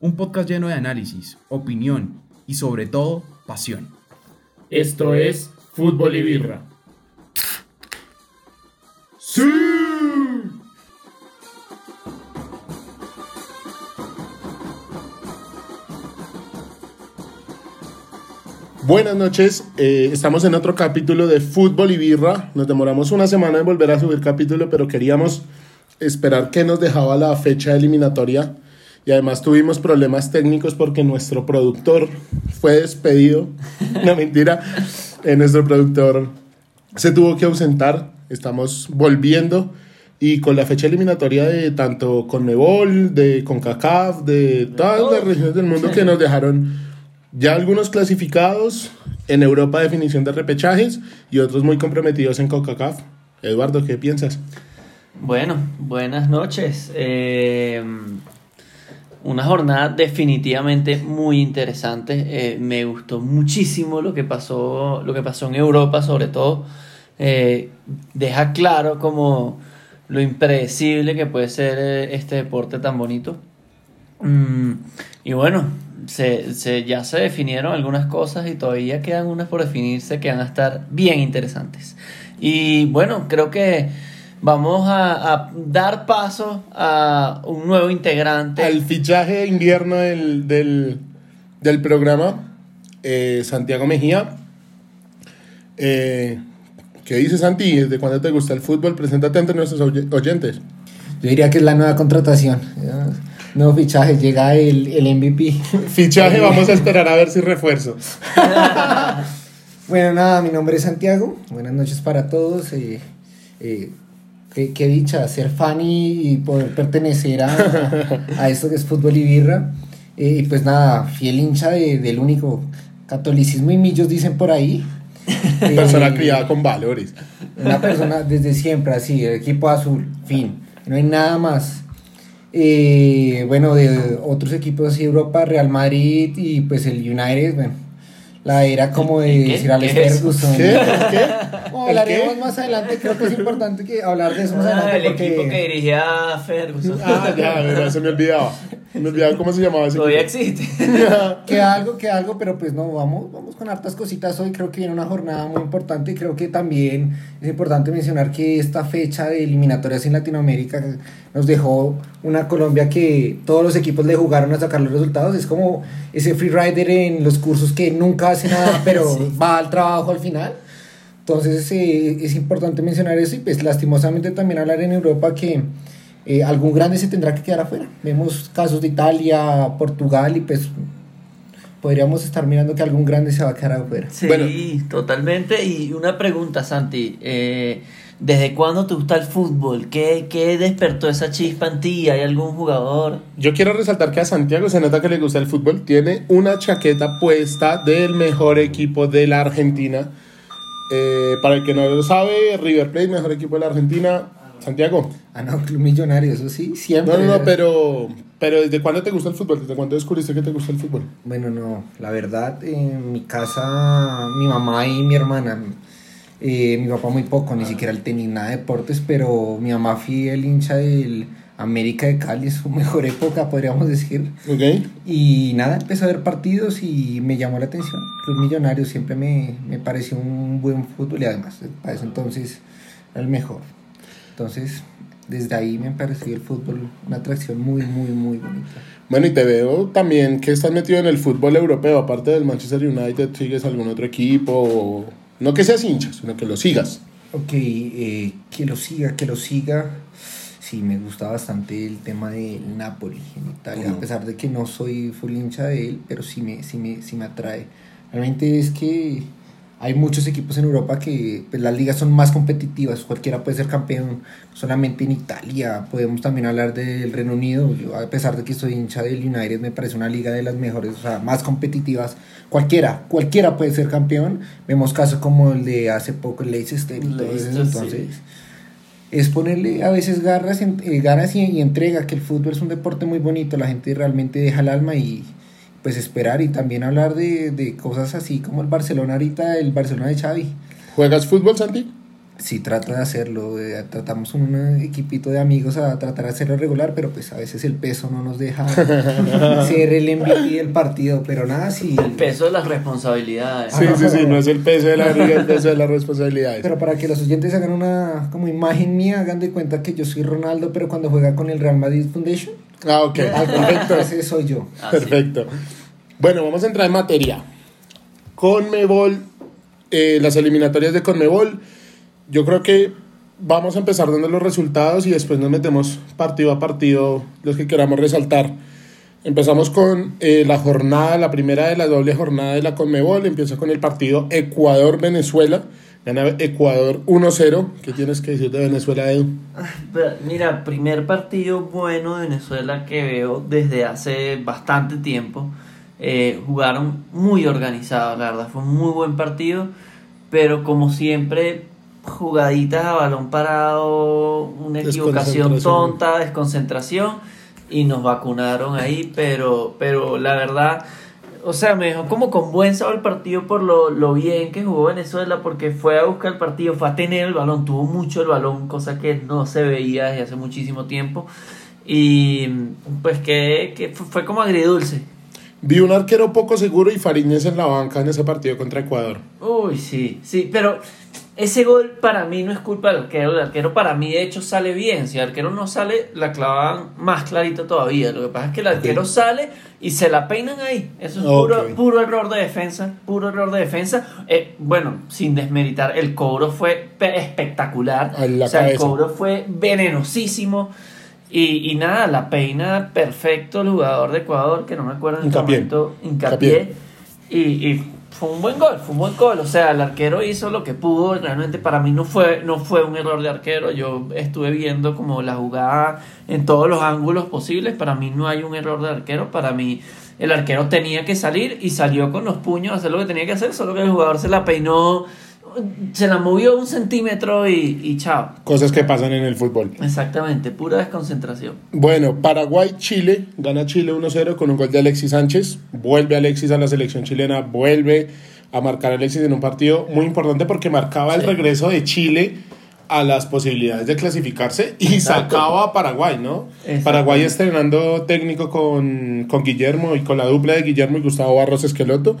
un podcast lleno de análisis, opinión y sobre todo pasión. Esto es Fútbol y Birra. ¡Sí! Buenas noches, eh, estamos en otro capítulo de Fútbol y Birra. Nos demoramos una semana en volver a subir capítulo, pero queríamos esperar que nos dejaba la fecha eliminatoria. Y además tuvimos problemas técnicos porque nuestro productor fue despedido. no mentira, eh, nuestro productor se tuvo que ausentar. Estamos volviendo y con la fecha eliminatoria de tanto Conmebol, de CONCACAF, de todas las regiones del mundo que nos dejaron ya algunos clasificados en Europa definición de repechajes y otros muy comprometidos en CONCACAF. Eduardo, ¿qué piensas? Bueno, buenas noches. Eh, una jornada definitivamente muy interesante. Eh, me gustó muchísimo lo que pasó, lo que pasó en Europa, sobre todo. Eh, deja claro como lo impredecible que puede ser este deporte tan bonito. Mm, y bueno, se, se, ya se definieron algunas cosas y todavía quedan unas por definirse que van a estar bien interesantes. Y bueno, creo que vamos a, a dar paso a un nuevo integrante. Al fichaje de invierno del, del, del programa, eh, Santiago Mejía. Eh, ¿Qué dices, Santi? ¿Desde cuándo te gusta el fútbol? Preséntate ante nuestros oyentes. Yo diría que es la nueva contratación. Nuevo fichaje, llega el, el MVP. Fichaje, vamos a esperar a ver si refuerzo. bueno, nada, mi nombre es Santiago. Buenas noches para todos. Eh, eh, qué, qué, dicha ser fan y, y poder pertenecer a, a, esto que es fútbol y birra. Eh, y pues nada, fiel hincha de, del único catolicismo y millos dicen por ahí. persona criada con valores. Una persona desde siempre así, el equipo azul, fin. No hay nada más. Eh, bueno, de otros equipos así, Europa, Real Madrid y pues el United, bueno, la era como de decir Alex Ferguson. ¿Qué? ¿Qué? Hablaremos más adelante, creo que es importante que hablar de eso más adelante. Ah, el porque... equipo que dirigía Ferguson. Ah, ya, verdad, se me olvidaba. Me olvidaba cómo se llamaba ese Todavía equipo. existe. queda algo, queda algo, pero pues no, vamos, vamos con hartas cositas hoy. Creo que viene una jornada muy importante y creo que también es importante mencionar que esta fecha de eliminatorias en Latinoamérica nos dejó una Colombia que todos los equipos le jugaron a sacar los resultados. Es como ese freerider en los cursos que nunca hace nada, pero sí. va al trabajo al final. Entonces eh, es importante mencionar eso y pues lastimosamente también hablar en Europa que eh, algún grande se tendrá que quedar afuera. Vemos casos de Italia, Portugal y pues podríamos estar mirando que algún grande se va a quedar afuera. Sí, bueno. totalmente. Y una pregunta, Santi. Eh, ¿Desde cuándo te gusta el fútbol? ¿Qué, ¿Qué despertó esa chispa en ti? ¿Hay algún jugador? Yo quiero resaltar que a Santiago se nota que le gusta el fútbol. Tiene una chaqueta puesta del mejor equipo de la Argentina. Eh, para el que no lo sabe, River Plate, mejor equipo de la Argentina. Santiago. Ah, no, Club Millonario, eso sí, siempre. No, no, no, pero, pero ¿desde cuándo te gusta el fútbol? ¿Desde cuándo descubriste que te gusta el fútbol? Bueno, no, la verdad, en mi casa, mi mamá y mi hermana, eh, mi papá muy poco, ni siquiera él tenía nada de deportes, pero mi mamá fiel hincha del América de Cali, es su mejor época, podríamos decir. Ok. Y nada, empecé a ver partidos y me llamó la atención. Club Millonario siempre me, me pareció un buen fútbol y además, para eso entonces, era el mejor. Entonces, desde ahí me pareció el fútbol una atracción muy, muy, muy bonita. Bueno, y te veo también que estás metido en el fútbol europeo, aparte del Manchester United, ¿sigues algún otro equipo? O... No que seas hincha, sino que lo sigas. Ok, eh, que lo siga, que lo siga. Sí, me gusta bastante el tema del Napoli en Italia, uh -huh. a pesar de que no soy full hincha de él, pero sí me, sí me, sí me atrae. Realmente es que hay muchos equipos en Europa que pues, las ligas son más competitivas, cualquiera puede ser campeón, solamente en Italia, podemos también hablar del Reino Unido, yo a pesar de que soy hincha del United, me parece una liga de las mejores, o sea, más competitivas, cualquiera, cualquiera puede ser campeón, vemos casos como el de hace poco el Leicester y todo eso, entonces... Sí. Es ponerle a veces garras, eh, ganas y, y entrega, que el fútbol es un deporte muy bonito, la gente realmente deja el alma y, pues esperar y también hablar de, de, cosas así como el Barcelona ahorita, el Barcelona de Xavi. ¿Juegas fútbol, Santi? Sí, trato de hacerlo. eh, tratamos un equipito de amigos a tratar de hacerlo regular, pero pues a veces el peso no nos deja ser el MVP del partido. Pero nada, sí. El peso de las responsabilidades. Sí, sí, sí, no es el peso de la liga, el peso de las responsabilidades. Pero para que los oyentes hagan una como imagen mía, hagan de cuenta que yo soy Ronaldo, pero cuando juega con el Real Madrid Foundation, Ah, ok, perfecto. ese soy yo. Así. Perfecto. Bueno, vamos a entrar en materia. Conmebol, eh, las eliminatorias de Conmebol. Yo creo que vamos a empezar dando los resultados y después nos metemos partido a partido los que queramos resaltar. Empezamos con eh, la jornada, la primera de la doble jornada de la Conmebol. Empieza con el partido Ecuador-Venezuela. Gana Ecuador 1-0. ¿Qué tienes que decir de Venezuela, Edu? Mira, primer partido bueno de Venezuela que veo desde hace bastante tiempo. Eh, jugaron muy organizados, la verdad, fue un muy buen partido, pero como siempre, jugaditas a balón parado, una equivocación tonta, desconcentración, y nos vacunaron ahí, pero, pero la verdad, o sea, me dejó como con buen sabor el partido por lo, lo bien que jugó Venezuela, porque fue a buscar el partido, fue a tener el balón, tuvo mucho el balón, cosa que no se veía desde hace muchísimo tiempo. Y pues que, que fue, fue como agridulce. Vi un arquero poco seguro y Fariñez en la banca en ese partido contra Ecuador. Uy, sí, sí, pero ese gol para mí no es culpa del arquero. El arquero para mí, de hecho, sale bien. Si el arquero no sale, la clavaban más clarito todavía. Lo que pasa es que el arquero sale y se la peinan ahí. Eso es puro, puro error de defensa. Puro error de defensa. Eh, bueno, sin desmeritar, el cobro fue pe- espectacular. O sea, el cobro fue venenosísimo. Y, y nada, la peina perfecto el jugador de Ecuador, que no me acuerdo en Hincapié. momento. Hincapié. Y, y fue un buen gol, fue un buen gol. O sea, el arquero hizo lo que pudo. Realmente para mí no fue, no fue un error de arquero. Yo estuve viendo como la jugada en todos los ángulos posibles. Para mí no hay un error de arquero. Para mí el arquero tenía que salir y salió con los puños a hacer lo que tenía que hacer. Solo que el jugador se la peinó, se la movió un centímetro y, y chao. Cosas que pasan en el fútbol. Exactamente, pura desconcentración. Bueno, Paraguay-Chile. Gana Chile 1-0 con un gol de Alexis Sánchez. Vuelve Alexis a la selección chilena. Vuelve a marcar a Alexis en un partido muy importante porque marcaba el regreso de Chile a las posibilidades de clasificarse y Exacto. sacaba a Paraguay, ¿no? Paraguay estrenando técnico con, con Guillermo y con la dupla de Guillermo y Gustavo Barros Esqueloto.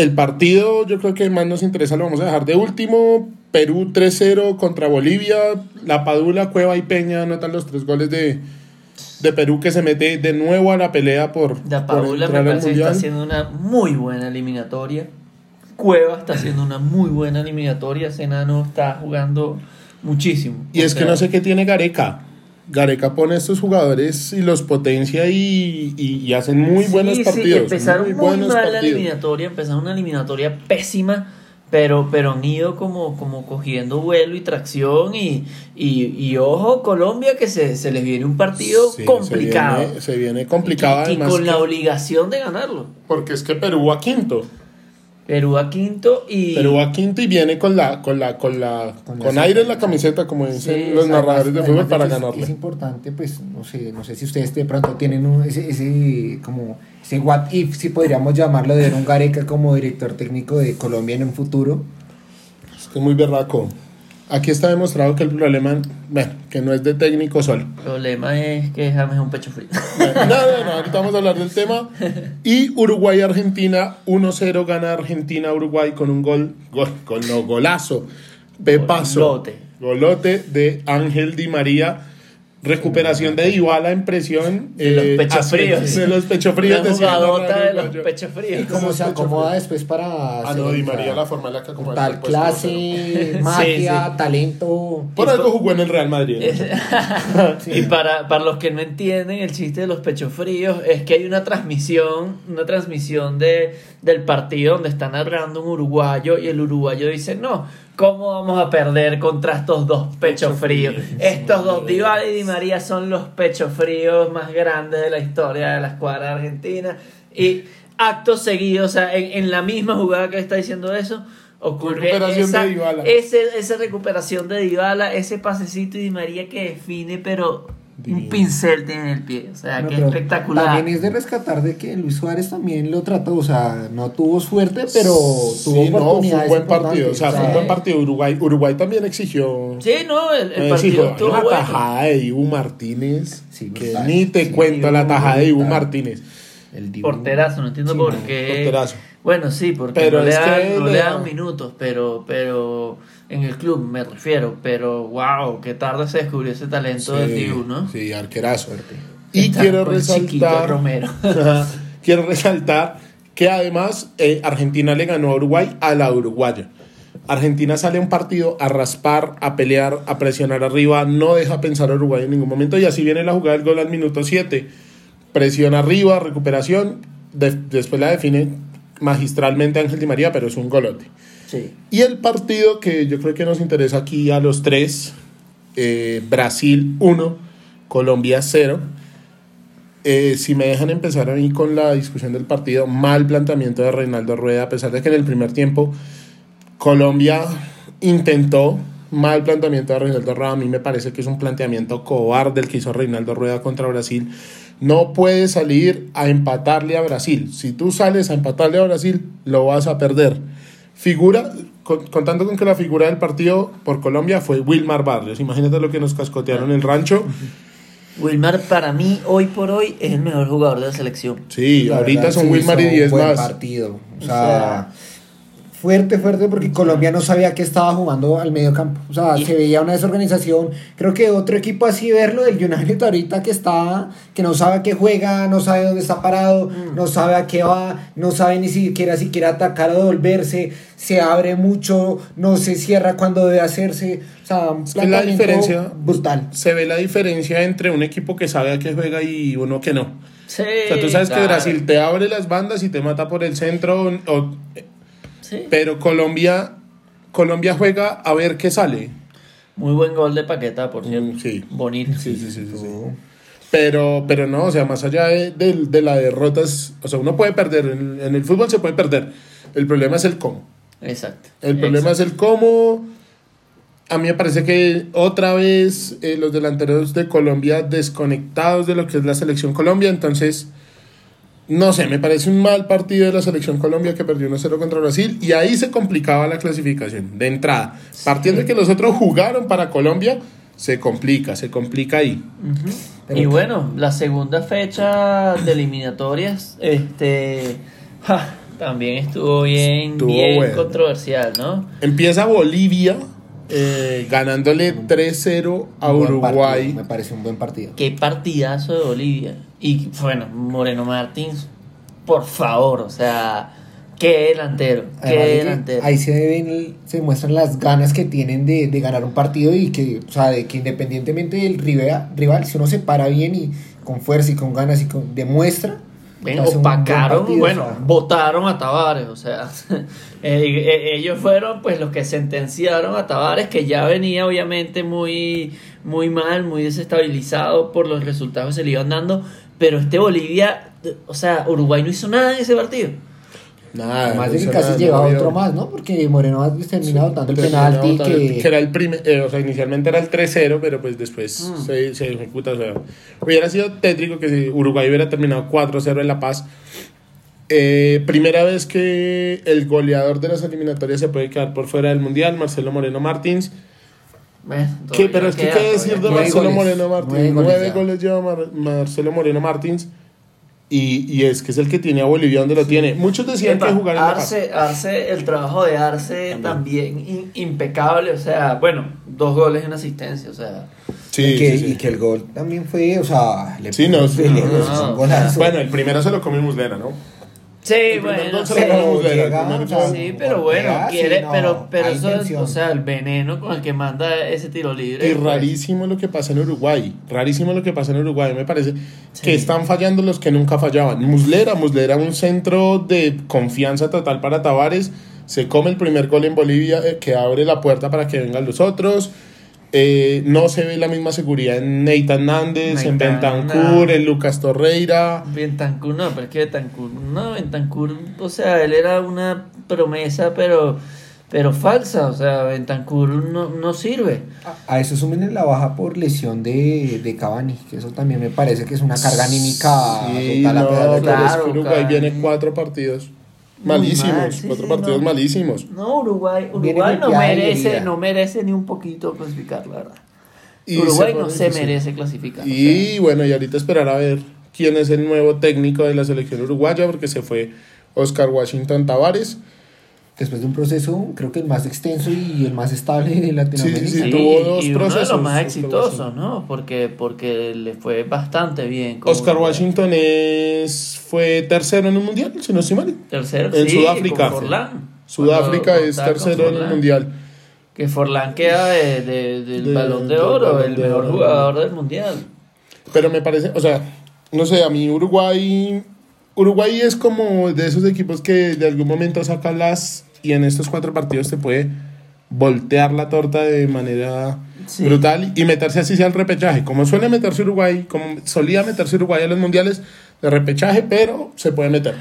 El partido, yo creo que más nos interesa, lo vamos a dejar de último. Perú 3-0 contra Bolivia. La Padula, Cueva y Peña anotan los tres goles de, de Perú que se mete de nuevo a la pelea por, Da por Paula me parece que está haciendo una muy buena eliminatoria. Cueva está haciendo una muy buena eliminatoria. Ese enano está jugando muchísimo. Y es que no sé qué tiene Gareca. Gareca pone a estos jugadores y los potencia y, y- y hacen muy sí, buenos sí, partidos. empezaron muy, mal la eliminatoria. Empezaron una eliminatoria pésima. Pero, pero han ido como, como cogiendo vuelo y tracción. Y, y, y ojo, Colombia, que se, se les viene un partido Sí, complicado. Se viene, se viene complicado Y- además con la obligación de ganarlo. porque es que Perú va quinto. Perú a quinto y. Perú va quinto y viene con la con la con la Con con, la- aire en la camiseta como dicen Sí, los exacto. narradores de fútbol para ganarle. Es, importante, pues, no sé, no sé si ustedes de pronto tienen un- ese, ese, como, ese what if, si podríamos llamarlo, de ver un Gareca como director técnico de Colombia en un futuro. Es que es muy berraco. Aquí está demostrado que el problema, bueno, que no es de técnico solo. El problema es que James es un pecho frío. No, no, no, ahorita vamos a hablar del tema. Y Uruguay-Argentina, 1-0 gana Argentina-Uruguay con un gol, gol, con no, golazo. Pepazo. Golote. Golote de Ángel Di María. Recuperación de Dybala en presión. De los eh, pechos hace- fríos. De los pechos fríos. Una decía el jugadota de los uruguayo. pechos fríos. Y cómo se acomoda después para... Ah, no, Di María, la forma en la que acomoda Tal clase, magia, sí. talento. Por algo jugó en el Real Madrid. Y para, para los que no entienden el chiste de los pechos fríos, es que hay una transmisión, una transmisión de, del partido donde está narrando un uruguayo y el uruguayo dice, no, ¿cómo vamos a perder contra estos dos pechos fríos? Estos dos, Dybala y Di María son los pechos fríos más grandes de la historia de la escuadra argentina. Y acto seguido, o sea, en, en la misma jugada que está diciendo eso, ocurre Recuperación esa, de ese, esa recuperación de Dybala, ese pasecito y Di María que define, pero un pincel tiene en el pie. O sea, No, que espectacular. También es de rescatar de que Luis Suárez también lo trató, o sea, no tuvo suerte, pero tuvo Sí, no, fue un buen partido. O sea, fue un buen partido. Uruguay, Uruguay también exigió. Sí, no, el, el partido exigió bueno. tajada de Ibu Martínez. Sí, que ni te Sí, cuento la tajada de Ibu. Martínez. El Dibu. Porterazo, no entiendo Sí, por qué. porterazo. Bueno, sí, porque Pero no, le dan, no le le da- dan minutos, pero, pero en el club me refiero. Pero wow, qué tarde se descubrió ese talento del Dibu, ¿no? Sí, arquerazo. Y Está quiero resaltar. Romero. quiero resaltar que además eh, Argentina le ganó a Uruguay a la uruguaya. Argentina sale a un partido a raspar, a pelear, a presionar arriba, no deja pensar a Uruguay en ningún momento y así viene la jugada del gol al minuto 7. Presión arriba, recuperación, de- después la define magistralmente Ángel Di María, pero es un golote. Y el partido que yo creo que nos interesa aquí a los tres, eh, Brasil 1, Colombia 0. Eh, si me dejan empezar a mí con la discusión del partido, mal planteamiento de Reinaldo Rueda, a pesar de que en el primer tiempo Colombia intentó, mal planteamiento de Reinaldo Rueda, a mí me parece que es un planteamiento cobarde el que hizo Reinaldo Rueda contra Brasil. No puedes salir a empatarle a Brasil. Si tú sales a empatarle a Brasil, lo vas a perder. Figura, con- contando con que la figura del partido por Colombia fue Wilmar Barrios. Imagínate lo que nos cascotearon en el rancho. Wilmar para mí, hoy por hoy, es el mejor jugador de la selección. Sí, La ahorita verdad, son sí, Wilmar y hizo un 10 buen más. partido. O O sea, sea, fuerte, fuerte, porque Colombia no sabía que estaba jugando al medio campo. O sea, Y- se veía una desorganización. Creo que otro equipo así verlo, del United ahorita que está, que no sabe a qué juega, no sabe dónde está parado, Mm. no sabe a qué va, no sabe ni siquiera si quiere atacar o devolverse, se abre mucho, no se cierra cuando debe hacerse. O sea, un Es que la diferencia- brutal. Se ve la diferencia entre un equipo que sabe a qué juega y uno que no. Sí, O sea, tú sabes que. Brasil te abre las bandas y te mata por el centro, o- Sí. pero Colombia, Colombia juega a ver qué sale. Muy buen gol de Paqueta, por cierto. Mm, sí. Bonito. Sí, sí, sí, sí, sí. Pero, pero no, o sea, más allá de, de- de la derrota, es- o sea, uno puede perder, en, en el fútbol se puede perder. El problema es el cómo. Exacto. El problema es el cómo. A mí me parece que otra vez eh, los delanteros de Colombia desconectados de lo que es la selección Colombia, entonces, no sé, me parece un mal partido de la selección Colombia que perdió 1-0 contra Brasil y ahí se complicaba la clasificación de entrada. Partiendo de que los otros jugaron para Colombia, se complica, se complica ahí. Y bueno, la segunda fecha de eliminatorias, este, ja, también estuvo bien, Estuvo bien bueno. controversial, ¿no? Empieza Bolivia eh, ganándole 3-0 a Uruguay. partido, me parece un buen partido. Qué partidazo de Bolivia. Y bueno, Moreno Martins, por favor, o sea, qué delantero, qué Además delantero. ahí se ven, se muestran las ganas que tienen de, de ganar un partido y que, o sea, de que independientemente del rival, rival, si uno se para bien y con fuerza y con ganas y con, demuestra, Ven, opacaron, partido, bueno, o sea. votaron a Tavares, o sea, eh, eh, ellos fueron pues los que sentenciaron a Tavares, que ya venía obviamente muy, muy mal, muy desestabilizado por los resultados que se le iban dando, pero este Bolivia, o sea, Uruguay no hizo nada en ese partido. Nada, además no de que hizo casi nada, lleva no había- otro más, ¿no? Porque Moreno ha terminado dando el penalti que, que era el primer, eh, o sea, inicialmente era el 3-0, pero pues después Mm. se, se ejecuta. O sea, hubiera sido tétrico que si Uruguay hubiera terminado 4-0 en La Paz. Eh, primera vez que el goleador de las eliminatorias se puede quedar por fuera del Mundial, Marcelo Moreno Martins. Bueno, ¿Qué, pero es que queda, qué todavía decir de Marcelo goles, Moreno Martins? nueve goles lleva Mar- Marcelo Moreno Martins. Y, y es que es el que tiene a Bolivia donde lo tiene. Muchos decían Epa, que jugar en La Paz. Arce, Arce, el trabajo de Arce también, in- impecable, o sea, bueno, dos goles en asistencia, o sea, Sí, y, que, sí, sí. y que el gol también fue, o sea, le Sí, no, no. Bueno, el primero se lo come Muslera, ¿no? Sí, bueno, sí, sí, pero bueno, quiere, no, pero, pero eso es, o sea, el veneno con el que manda ese tiro libre. Y pues, rarísimo lo que pasa en Uruguay. Rarísimo lo que pasa en Uruguay. Me parece que están fallando los que nunca fallaban. Muslera, Muslera, un centro de confianza total para Tavares. Se come el primer gol en Bolivia eh, que abre la puerta para que vengan los otros. Eh, no se ve la misma seguridad en Nathan Nández, en Bentancur, no. en Lucas Torreira. Bentancur, no, pero es que Bentancur, no, Bentancur, o sea, él era una promesa, pero pero falsa, o sea, Bentancur no, no sirve. A, eso sumen la baja por lesión de, de Cavani, que eso también me parece que es una carga anímica Sí, total a no, pesar de claro, Uruguay viene cuatro partidos malísimos, mal, sí, cuatro sí, partidos no. malísimos. No, Uruguay, Uruguay no merece, no merece ni un poquito clasificar, la verdad. Y Uruguay se no se merece clasificar. o Y bueno, y ahorita esperar a ver quién es el nuevo técnico de la selección uruguaya, porque se fue Oscar Washington Tavares. Después de un proceso, creo que el más extenso y el más estable de Latinoamérica. Sí, tuvo dos y uno de procesos, los más exitosos. ¿no? Porque, porque le fue bastante bien. Oscar. Washington es, fue tercero en el mundial, si no estoy mal. Tercero, En sí, Sudáfrica. con Forlán. Sudáfrica Cuando es tercero en el mundial. Que Forlán queda de- de- del De- balón de oro, Balón el de mejor Oro. jugador del mundial. Pero me parece, o sea, no sé, a mí Uruguay. Uruguay es como de esos equipos que de algún momento saca las y en estos cuatro partidos te puede voltear la torta de manera Sí. brutal y meterse así sea el repechaje. Como suele meterse Uruguay, como solía meterse Uruguay a los mundiales de repechaje, pero se puede meter.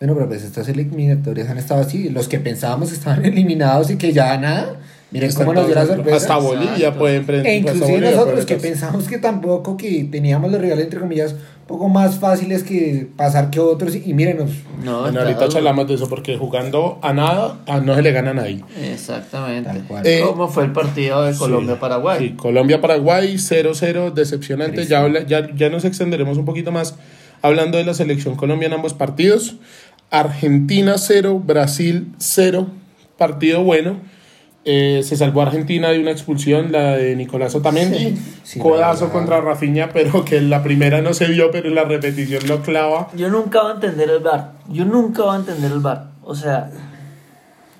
Bueno, pero pues estas eliminatorias han estado así. Los que pensábamos estaban eliminados y que ya nada. Miren Están cómo nos dio la sorpresa. Hasta Bolivia Exacto. pueden pre- E inclusive Bolivia nosotros que pensamos que tampoco que teníamos los rivales entre comillas un poco más fáciles que pasar que otros y mírenos No, Bueno, ahorita charlamos de eso porque jugando a nada a- no se le gana a nadie. Exactamente. Tal cual. Eh, ¿Cómo fue el partido de Sí, Colombia-Paraguay? Sí, Colombia-Paraguay 0-0, decepcionante. Ya, habla- ya, ya nos extenderemos un poquito más hablando de la selección Colombia en ambos partidos. Argentina 0, Brasil 0, partido bueno. Eh, se salvó Argentina de una expulsión, la de Nicolás Otamendi. sí, Codazo contra Rafinha, pero que la primera no se vio, pero la repetición lo clava. Yo nunca voy a entender el VAR. Yo nunca voy a entender el VAR. O sea,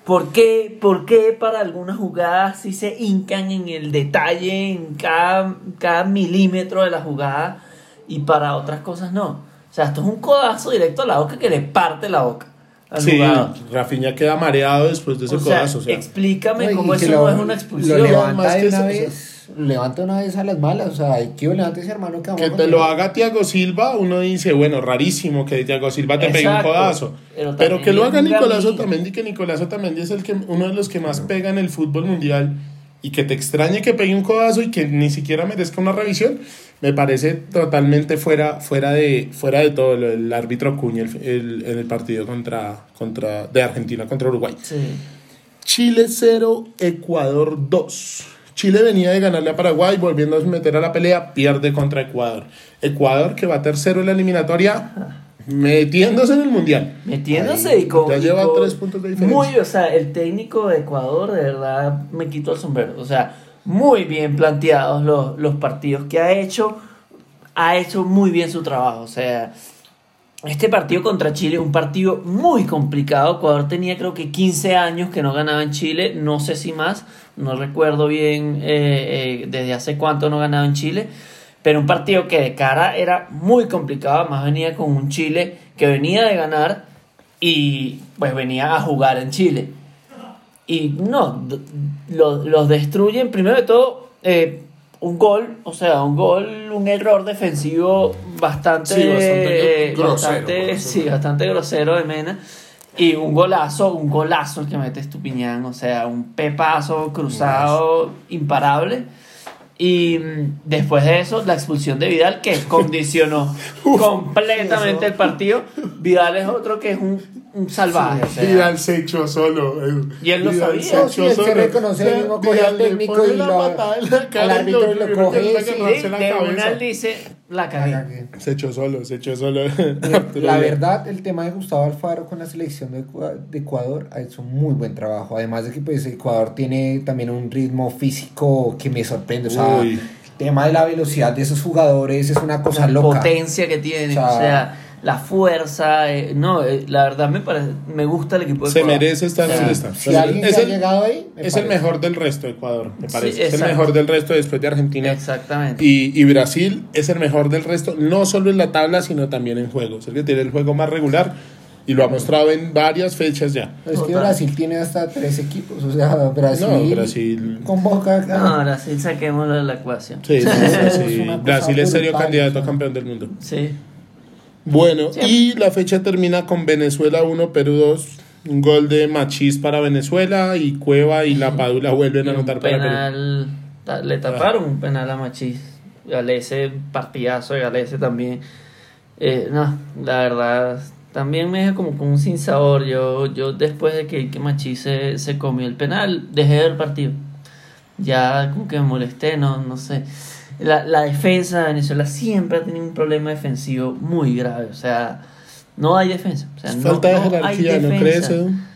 ¿por qué, por qué para algunas jugadas sí se hincan en el detalle, en cada, cada milímetro de la jugada y para otras cosas no? O sea, esto es un codazo directo a la boca que le parte la boca al Sí, jugador. Rafinha queda mareado después de ese O sea, codazo. o sea. explícame No, cómo que eso lo- no es una Lo expulsión. levanta Más de que una eso, vez, lo levanta una vez a las malas, o sea, hay que levantes hermano que vamos Que a te lo haga Thiago Silva, uno dice, bueno, rarísimo que Thiago Silva te pegue un codazo. Pero que lo haga Nicolás. Otamendi, que Nicolás Otamendi es el que, uno de los que más pega en el fútbol mundial y que te extrañe que pegue un codazo y que ni siquiera merezca una revisión, me parece totalmente fuera, fuera, de, fuera de todo del árbitro Cuña el- el- en el partido contra, contra, de Argentina contra Uruguay. Sí. Chile 0, Ecuador 2. Chile venía de ganarle a Paraguay, volviendo a meter a la pelea, pierde contra Ecuador. Ecuador que va tercero en la eliminatoria, metiéndose en el Mundial. Metiéndose Ahí, y con. ya lleva tres puntos de diferencia. Muy, o sea, el técnico de Ecuador, de verdad, me quito el sombrero. O sea, muy bien planteados los, los partidos que ha hecho. Ha hecho muy bien su trabajo. O sea, este partido contra Chile es un partido muy complicado. Ecuador tenía creo que 15 años que no ganaba en Chile, no sé si más, no recuerdo bien eh, eh, desde hace cuánto no ganaba en Chile, pero un partido que de cara era muy complicado, además venía con un Chile que venía de ganar y pues venía a jugar en Chile. Y no, d- lo- los destruyen, primero de todo, eh, un gol, o sea, un gol, un error defensivo bastante, Sí, bastante eh, grosero, bastante- sí, bastante grosero de Mena. Y un golazo, un golazo el que mete Estupiñán, o sea, un pepazo cruzado imparable. Y mm, después de eso, la expulsión de Vidal que condicionó completamente el partido. Vidal es otro que es un, un salvaje. o sea, Vidal se echó solo. Y él lo Vidal sabía. se echó sí, él reconoce, él mismo coge al técnico y la lo- patada en la al y árbitro lo y lo coge, es sí, de una cabeza. él dice, la cagué. Se echó solo, se echó solo. La verdad, el tema de Gustavo Alfaro con la selección de Ecuador ha hecho un muy buen trabajo. Además de que pues, Ecuador tiene también un ritmo físico que me sorprende. O sea, Uy. el tema de la velocidad de esos jugadores es una cosa la loca. potencia que tiene, O o sea, la fuerza. eh, no, eh, la verdad me parece, me gusta el equipo de Se Ecuador. merece estar O sea, donde está. Si Se alguien es ha el, llegado ahí, me es el mejor del resto de Ecuador, me Sí, parece. es el mejor del resto después de Argentina. Exactamente. Y, y Brasil es el mejor del resto, no solo en la tabla, sino también en juego. Es el que tiene el juego más regular y lo ha mostrado en varias fechas ya. Es que Total. Brasil tiene hasta tres equipos. O sea, Brasil, No, Brasil. convoca. No, ahora sí saquémoslo de la ecuación. Sí, una cosa Brasil es serio candidato a campeón del mundo. Sí. Bueno, Sí. y la fecha termina con Venezuela 1, Perú 2. Un gol de Machís para Venezuela y Cueva y La Padula vuelven a anotar para Perú. penal, le taparon un penal a Machís. Galese, partidazo de Galese también. Eh, no, la verdad, también me deja como con un sinsabor. Yo, yo después de que, que Machís se, se comió el penal, dejé de ver el partido. Ya como que me molesté, no, no sé. La, la defensa de Venezuela siempre ha tenido un problema defensivo muy grave. O sea, no hay defensa. O sea, no, Falta de no hay jerarquía, ¿no crees?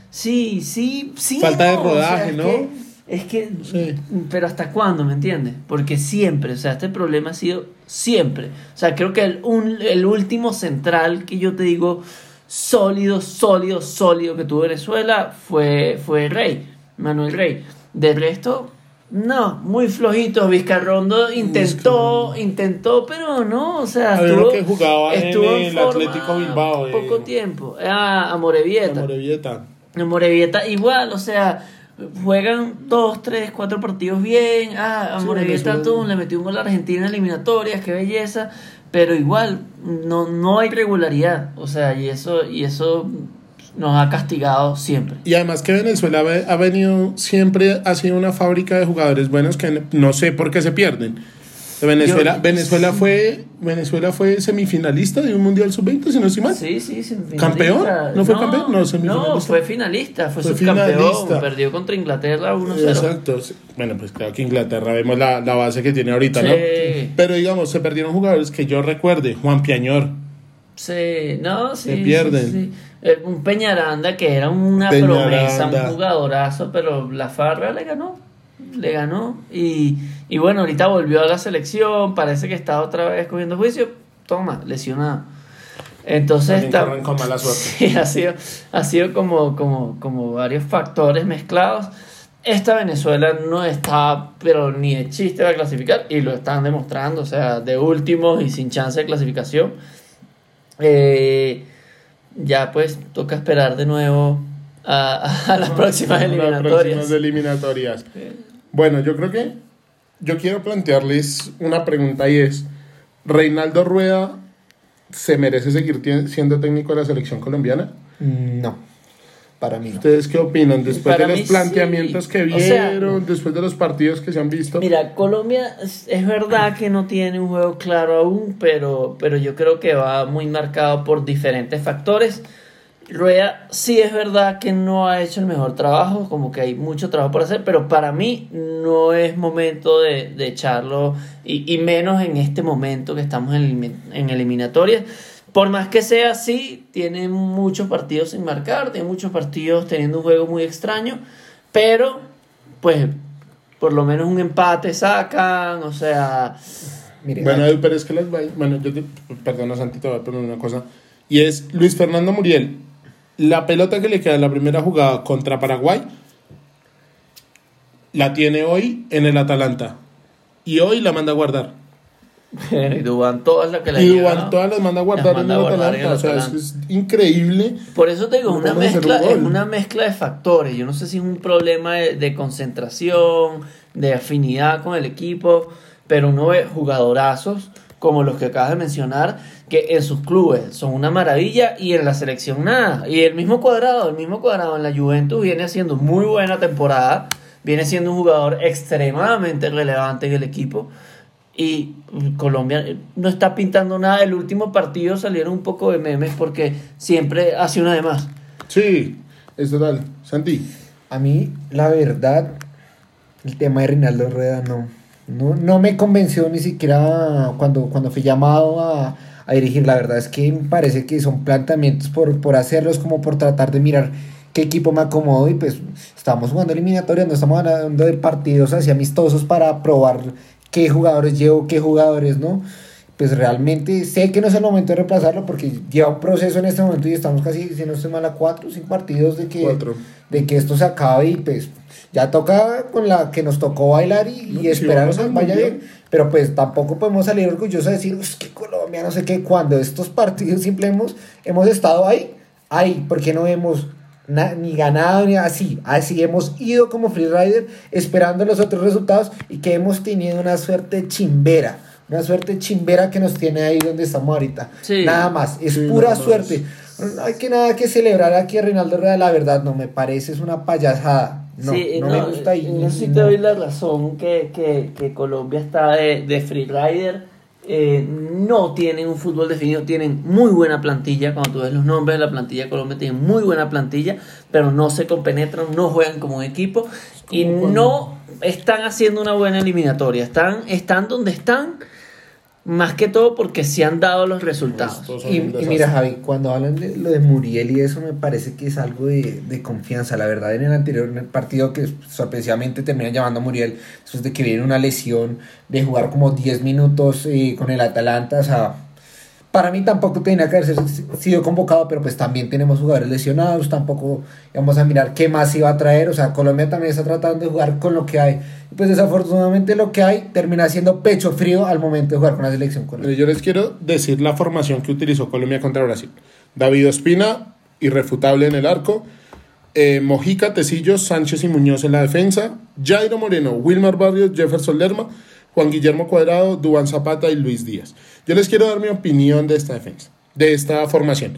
Sí, sí, sí. Falta de no, o sea, rodaje, es ¿no? que- es que, Sí. pero ¿hasta cuándo, me entiendes? Porque siempre, o sea, este problema ha sido siempre. O sea, creo que el, un- el último central que yo te digo sólido, sólido, sólido que tuvo Venezuela fue, fue Rey, Manuel Rey. De resto, no, muy flojito. Vizcarrondo intentó, intentó, pero no, o sea, Había estuvo, que jugaba en estuvo el Atlético Bilbao, eh. Poco tiempo. Ah, Amorebieta. Morevieta. En Morevieta igual, o sea, juegan dos, tres, cuatro partidos bien. Ah, a Sí, tú, le metió un gol a Argentina en eliminatorias, qué belleza. Pero igual, no, no hay regularidad. O sea, y eso, y eso nos ha castigado siempre. Y además que Venezuela ve- ha venido, siempre ha sido una fábrica de jugadores buenos que no sé por qué se pierden. De Venezuela, Yo- Venezuela fue Venezuela fue semifinalista de un Mundial Sub-20, si no estoy mal. Sí, sí, semifinalista. ¿Campeón? ¿No fue campeón? No, semifinalista. No, fue finalista, fue, Fue subcampeón. finalista. Perdió contra Inglaterra 1-0. Exacto. sí. Bueno, pues claro que Inglaterra vemos la, la base que tiene ahorita, ¿no? Sí. Pero digamos, se perdieron jugadores que yo recuerde, Juan Piañor. Sí, no, sí. Se sí, pierden. sí. Eh, Un Peñaranda que era una Peñaranda. promesa, un jugadorazo, pero la Farra le ganó. Le ganó. Y, y bueno, ahorita volvió a la selección. Parece que está otra vez cogiendo juicio. Toma, lesionado. Entonces También está. corren con mala suerte. Sí, ha sido, ha sido como, como, como varios factores mezclados. Esta Venezuela no está, pero ni de chiste va a clasificar, y lo están demostrando, o sea, de últimos y sin chance de clasificación. Eh, ya pues toca esperar de nuevo a, a las próximas Las eliminatorias. próximas eliminatorias. Bueno, yo creo que yo quiero plantearles una pregunta y es, ¿Reinaldo Rueda se merece seguir siendo técnico de la selección colombiana? Mm, No, para mí no. ¿Ustedes qué opinan? Después Para de los planteamientos sí. que O sea, vieron, después de los partidos que se han visto. Mira, Colombia es, es verdad que no tiene un juego claro aún, pero, pero yo creo que va muy marcado por diferentes factores. Rueda sí es verdad que no ha hecho el mejor trabajo, como que hay mucho trabajo por hacer, pero para mí no es momento de, de echarlo, y, y menos en este momento que estamos en, en eliminatorias. Por más que sea así, tiene muchos partidos sin marcar, tiene muchos partidos teniendo un juego muy extraño, pero pues por lo menos un empate sacan, o sea, Mire, Bueno, pero es que las vai- Bueno, yo te. Perdona, Santi, te voy a poner una cosa. Y es Luis Fernando Muriel. La pelota que le queda en la primera jugada contra Paraguay la tiene hoy en el Atalanta. Y hoy la manda a guardar. y Dubán todas las que le Y. Duván todas las manda a guardar en el Atalanta. O sea, es, es increíble. Por eso te digo, una mezcla, un es una mezcla de factores. Yo no sé si es un problema de, de concentración, de afinidad con el equipo, pero uno ve jugadorazos como los que acabas de mencionar, que en sus clubes son una maravilla y en la selección nada. Y el mismo cuadrado, el mismo cuadrado en la Juventus viene haciendo muy buena temporada, viene siendo un jugador extremadamente relevante en el equipo. Y Colombia eh, no está pintando nada. El último partido salieron un poco de memes porque siempre hace una de más. Sí, es total. Santi. A mí, la verdad, el tema de Reinaldo Rueda no, no, no me convenció ni siquiera cuando, cuando fui llamado a, a dirigir. La verdad es que me parece que son planteamientos por, por hacerlos, como por tratar de mirar qué equipo me acomodo. Y pues estamos jugando eliminatorias, no estamos hablando de partidos así amistosos para probar qué jugadores llevo, qué jugadores no. Pues realmente sé que no es el momento de reemplazarlo porque lleva un proceso en este momento y estamos casi, si no estoy mal, a cuatro o cinco partidos de que Cuatro. de que esto se acabe y pues ya toca con la que nos tocó bailar y, No, y esperar al vaya bien. Pero pues tampoco podemos salir orgullosos de decir, "Uy, que Colombia no sé qué, cuando estos partidos simple hemos, hemos estado ahí, ahí, porque no hemos na- ni ganado ni así, así hemos ido como freerider esperando los otros resultados y que hemos tenido una suerte chimbera. Una suerte chimbera que nos tiene ahí donde estamos ahorita. Sí. Nada más, es Sí, pura suerte. No hay que nada que celebrar aquí a Reinaldo Rueda, la verdad, no me parece, es una payasada. No, sí, no, me gusta y no. te doy la razón que, que, que Colombia está de, de freerider. Eh, no tienen un fútbol definido, tienen muy buena plantilla. Cuando tú ves los nombres de la plantilla de Colombia, tienen muy buena plantilla, pero no se compenetran, no juegan como un equipo y no están haciendo una buena eliminatoria. Están, están donde están, más que todo porque se han dado los resultados. Son Y, mira, Javi, cuando hablan de lo de Muriel y eso, me parece que es algo de, de confianza. La verdad, en el anterior partido que sorpresivamente terminan llamando a Muriel, después de que viene una lesión, de jugar como 10 minutos eh, con el Atalanta, o sea, para mí tampoco tenía que haber sido convocado, pero pues también tenemos jugadores lesionados, tampoco vamos a mirar qué más iba a traer, o sea, Colombia también está tratando de jugar con lo que hay. Y pues desafortunadamente lo que hay termina siendo pecho frío al momento de jugar con la selección colombiana. yo les quiero decir la formación que utilizó Colombia contra Brasil. David Ospina, irrefutable en el arco. eh, Mojica, Tecillos, Sánchez y Muñoz en la defensa. Jairo Moreno, Wilmar Barrios, Jefferson Lerma, Juan Guillermo Cuadrado, Dubán Zapata y Luis Díaz. Yo les quiero dar mi opinión de esta defensa, de esta formación.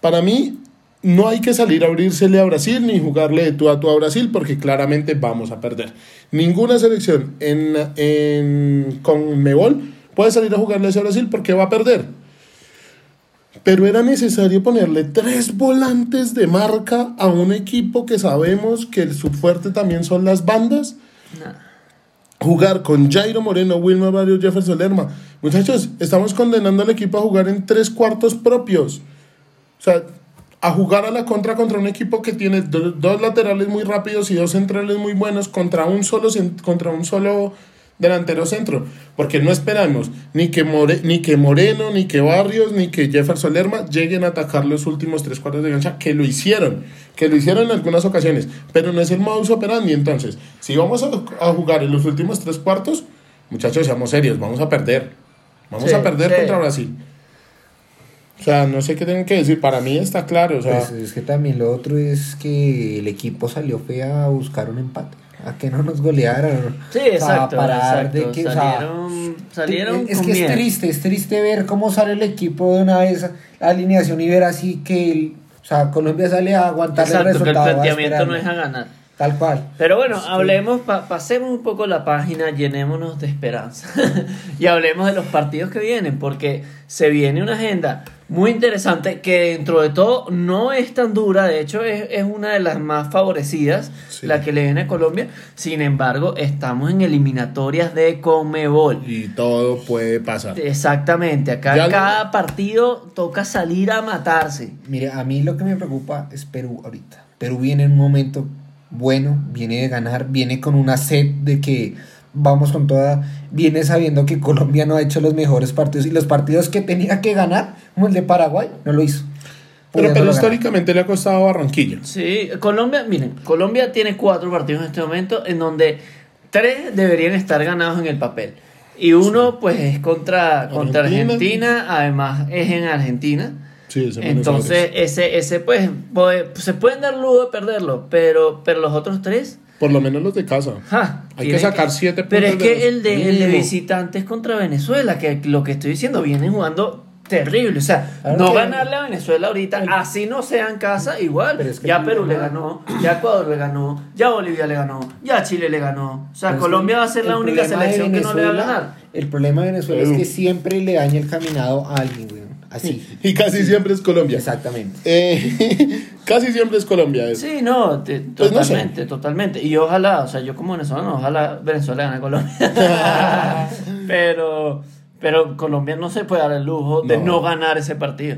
Para mí, no hay que salir a abrírsele a Brasil ni jugarle de tú a tú a Brasil porque claramente vamos a perder. Ninguna selección en, en, con Mebol puede salir a jugarle a Brasil porque va a perder. Pero era necesario ponerle tres volantes de marca a un equipo que sabemos que su fuerte también son las bandas. Jugar con Jairo Moreno, Wilma Barrios, Jefferson Lerma. Muchachos, estamos condenando al equipo a jugar en tres cuartos propios. O sea, a jugar a la contra contra un equipo que tiene do- dos laterales muy rápidos y dos centrales muy buenos contra un solo, contra un solo delantero centro. Porque no esperamos ni que, More- ni que Moreno, ni que Barrios, ni que Jefferson Lerma lleguen a atacar los últimos tres cuartos de cancha, que lo hicieron, que lo hicieron en algunas ocasiones, pero no es el modus operandi. Entonces, si vamos a, a jugar en los últimos tres cuartos, muchachos, seamos serios, vamos a perder. Vamos Sí, a perder sí. contra Brasil. O sea, no sé qué tienen que decir. Para mí está claro. O sea, Pues es que también lo otro es que el equipo salió fea a buscar un empate. A que no nos golearan. Sí, exacto. parar de que, o sea, salieron salieron es que es triste, es triste ver cómo sale el equipo de una vez la alineación y ver así que el, o sea, Colombia sale a aguantar el Exacto, que el resultado. a planteamiento no es a ganar. Tal cual. Pero bueno, hablemos, pa- pasemos un poco la página, llenémonos de esperanza y hablemos de los partidos que vienen, porque se viene una agenda muy interesante que dentro de todo no es tan dura, de hecho es, es una de las más favorecidas, Sí. la que le viene a Colombia, sin embargo estamos en eliminatorias de Comebol. y todo puede pasar. Exactamente, acá Ya lo- cada partido toca salir a matarse. Mire, a mí lo que me preocupa es Perú ahorita. Perú viene en un momento bueno, viene de ganar, viene con una sed de que vamos con toda, viene sabiendo que Colombia no ha hecho los mejores partidos y los partidos que tenía que ganar, como el de Paraguay, no lo hizo. Pero, ganar. históricamente le ha costado a Barranquilla. Sí, Colombia, miren, Colombia tiene cuatro partidos en este momento en donde tres deberían estar ganados en el papel. Y uno, pues, es contra, contra Argentina. Argentina, además es en Argentina. Sí, ese Entonces, ese, ese pues, puede- se pueden dar lujo de perderlo, pero, pero los otros tres, Por lo menos los de casa. ja, Hay que sacar siete Pero es puntos de que el de, el de visitantes contra Venezuela, que lo que estoy diciendo, vienen jugando terrible. O sea, Claro no que- ganarle a Venezuela ahorita, así no sea en casa, igual. Pero es que ya Perú le ganó, ya Ecuador le ganó, ya Bolivia le ganó, ya Chile le ganó. O sea, Pero Colombia va a ser la única selección que no le va a ganar. El problema de Venezuela Perú. es que siempre le daña el caminado a alguien, güey. Así. Y casi siempre es Colombia. Exactamente. Eh, casi siempre es Colombia. eso. Sí, no, te- Pues no sé. totalmente, totalmente. Y ojalá, o sea, yo como venezolano, ojalá Venezuela gane a Colombia. pero, pero Colombia no se puede dar el lujo de No. no ganar ese partido.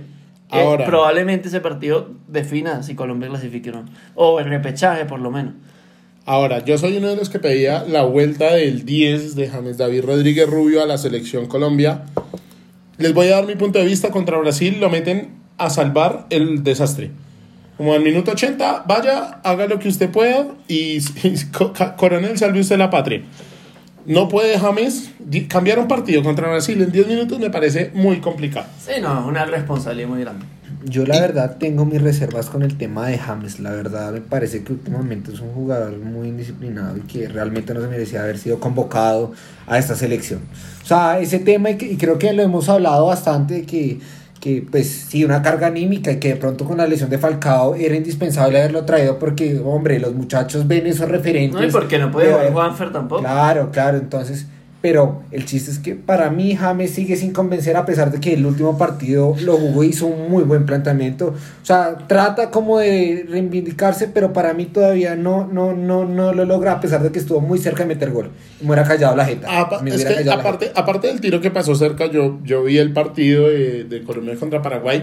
Ahora. probablemente ese partido defina si Colombia clasifica o no. O el repechaje, por lo menos. Ahora, yo soy uno de los que pedía la vuelta del 10 de James David Rodríguez Rubio a la selección Colombia. Les voy a dar mi punto de vista contra Brasil. Lo meten a salvar el desastre. Como al minuto 80, vaya, haga lo que usted pueda y, y coronel, salve usted la patria. No puede James cambiar un partido contra Brasil en 10 minutos, me parece muy complicado. Sí, no, una responsabilidad muy grande. Yo la verdad tengo mis reservas con el tema de James. La verdad me parece que últimamente es un jugador muy indisciplinado y que realmente no se merecía haber sido convocado a esta selección. O sea, ese tema y, que- y creo que lo hemos hablado bastante que, que que pues sí, una carga anímica y que de pronto con la lesión de Falcao era indispensable haberlo traído porque, hombre, los muchachos ven esos referentes. No, y porque no puede de- jugar Juanfer tampoco. Claro, claro, entonces, pero el chiste es que para mí James sigue sin convencer a pesar de que el último partido lo jugó y hizo un muy buen planteamiento. O sea, trata como de reivindicarse, pero para mí todavía no, no, no, no lo logra a pesar de que estuvo muy cerca de meter gol. Me hubiera callado la jeta. Apa- Me es que callado la aparte, aparte del tiro que pasó cerca, yo, yo vi el partido de, de Colombia contra Paraguay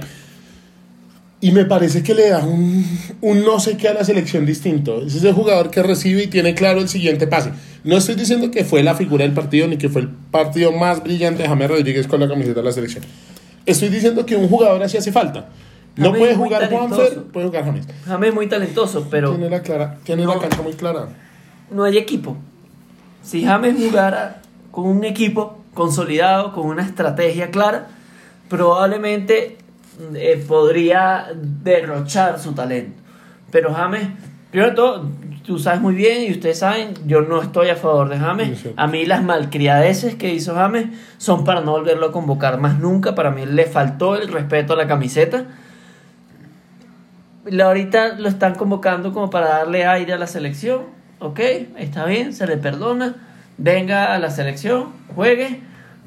y me parece que le da un, un no sé qué a la selección distinto. Es ese jugador que recibe y tiene claro el siguiente pase. No estoy diciendo que fue la figura del partido ni que fue el partido más brillante de James Rodríguez con la camiseta de la selección. Estoy diciendo que un jugador así hace falta. No James puede jugar. Juanfer, puede jugar James. James es muy talentoso, pero Tiene la, clara, tiene la cancha muy clara. no hay equipo. Si James jugara con un equipo consolidado, con una estrategia clara, probablemente eh, podría derrochar su talento. Pero James, primero de todo, tú sabes muy bien y ustedes saben, yo no estoy a favor de Sí, James. sí. A mí las malcriadeces que hizo James son para no volverlo a convocar más nunca. Para mí le faltó el respeto a la camiseta. La- ahorita lo están convocando como para darle aire a la selección. Ok, está bien, se le perdona. Venga a la selección, juegue.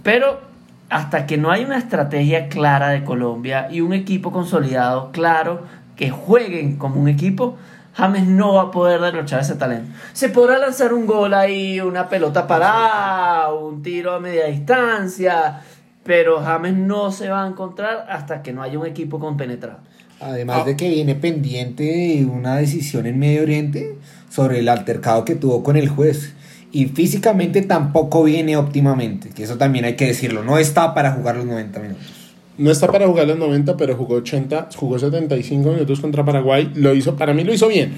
Pero hasta que no hay una estrategia clara de Colombia y un equipo consolidado, claro, que jueguen como un equipo, James no va a poder derrochar ese talento. Se podrá lanzar un gol ahí, una pelota parada, un tiro a media distancia, pero James no se va a encontrar hasta que no haya un equipo compenetrado. Además de que viene pendiente una decisión en Medio Oriente sobre el altercado que tuvo con el juez. Y físicamente tampoco viene óptimamente, que eso también hay que decirlo. No está para jugar los 90 minutos. No está para jugar los 90, pero jugó 80, jugó 75 minutos contra Paraguay. Lo hizo, para mí lo hizo bien.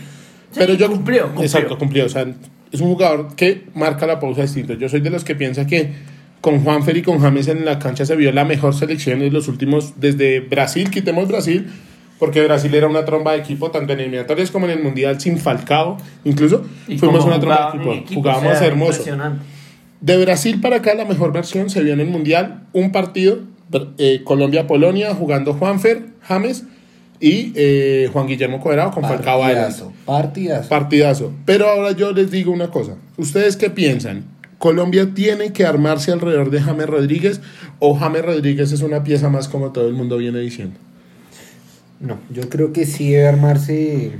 Sí, pero yo cumplió, cumplió. Exacto, cumplió. O sea, es un jugador que marca la pausa distinto. Yo soy de los que piensa que con Juanfer y con James en la cancha se vio la mejor selección en los últimos, desde Brasil, quitemos Brasil, porque Brasil era una tromba de equipo, tanto en eliminatorias como en el Mundial, sin Falcao. Incluso Y fuimos una tromba de equipo. Jugábamos o sea, hermoso. De Brasil para acá la mejor versión se vio en el Mundial, un partido, eh, Colombia-Polonia, jugando Juanfer, James y eh, Juan Guillermo Cuadrado con Falcao adelante. Partidazo, partidazo. Pero ahora yo les digo una cosa, ¿ustedes qué piensan? ¿Colombia tiene que armarse alrededor de James Rodríguez o James Rodríguez es una pieza más como todo el mundo viene diciendo? No, yo creo que sí debe armarse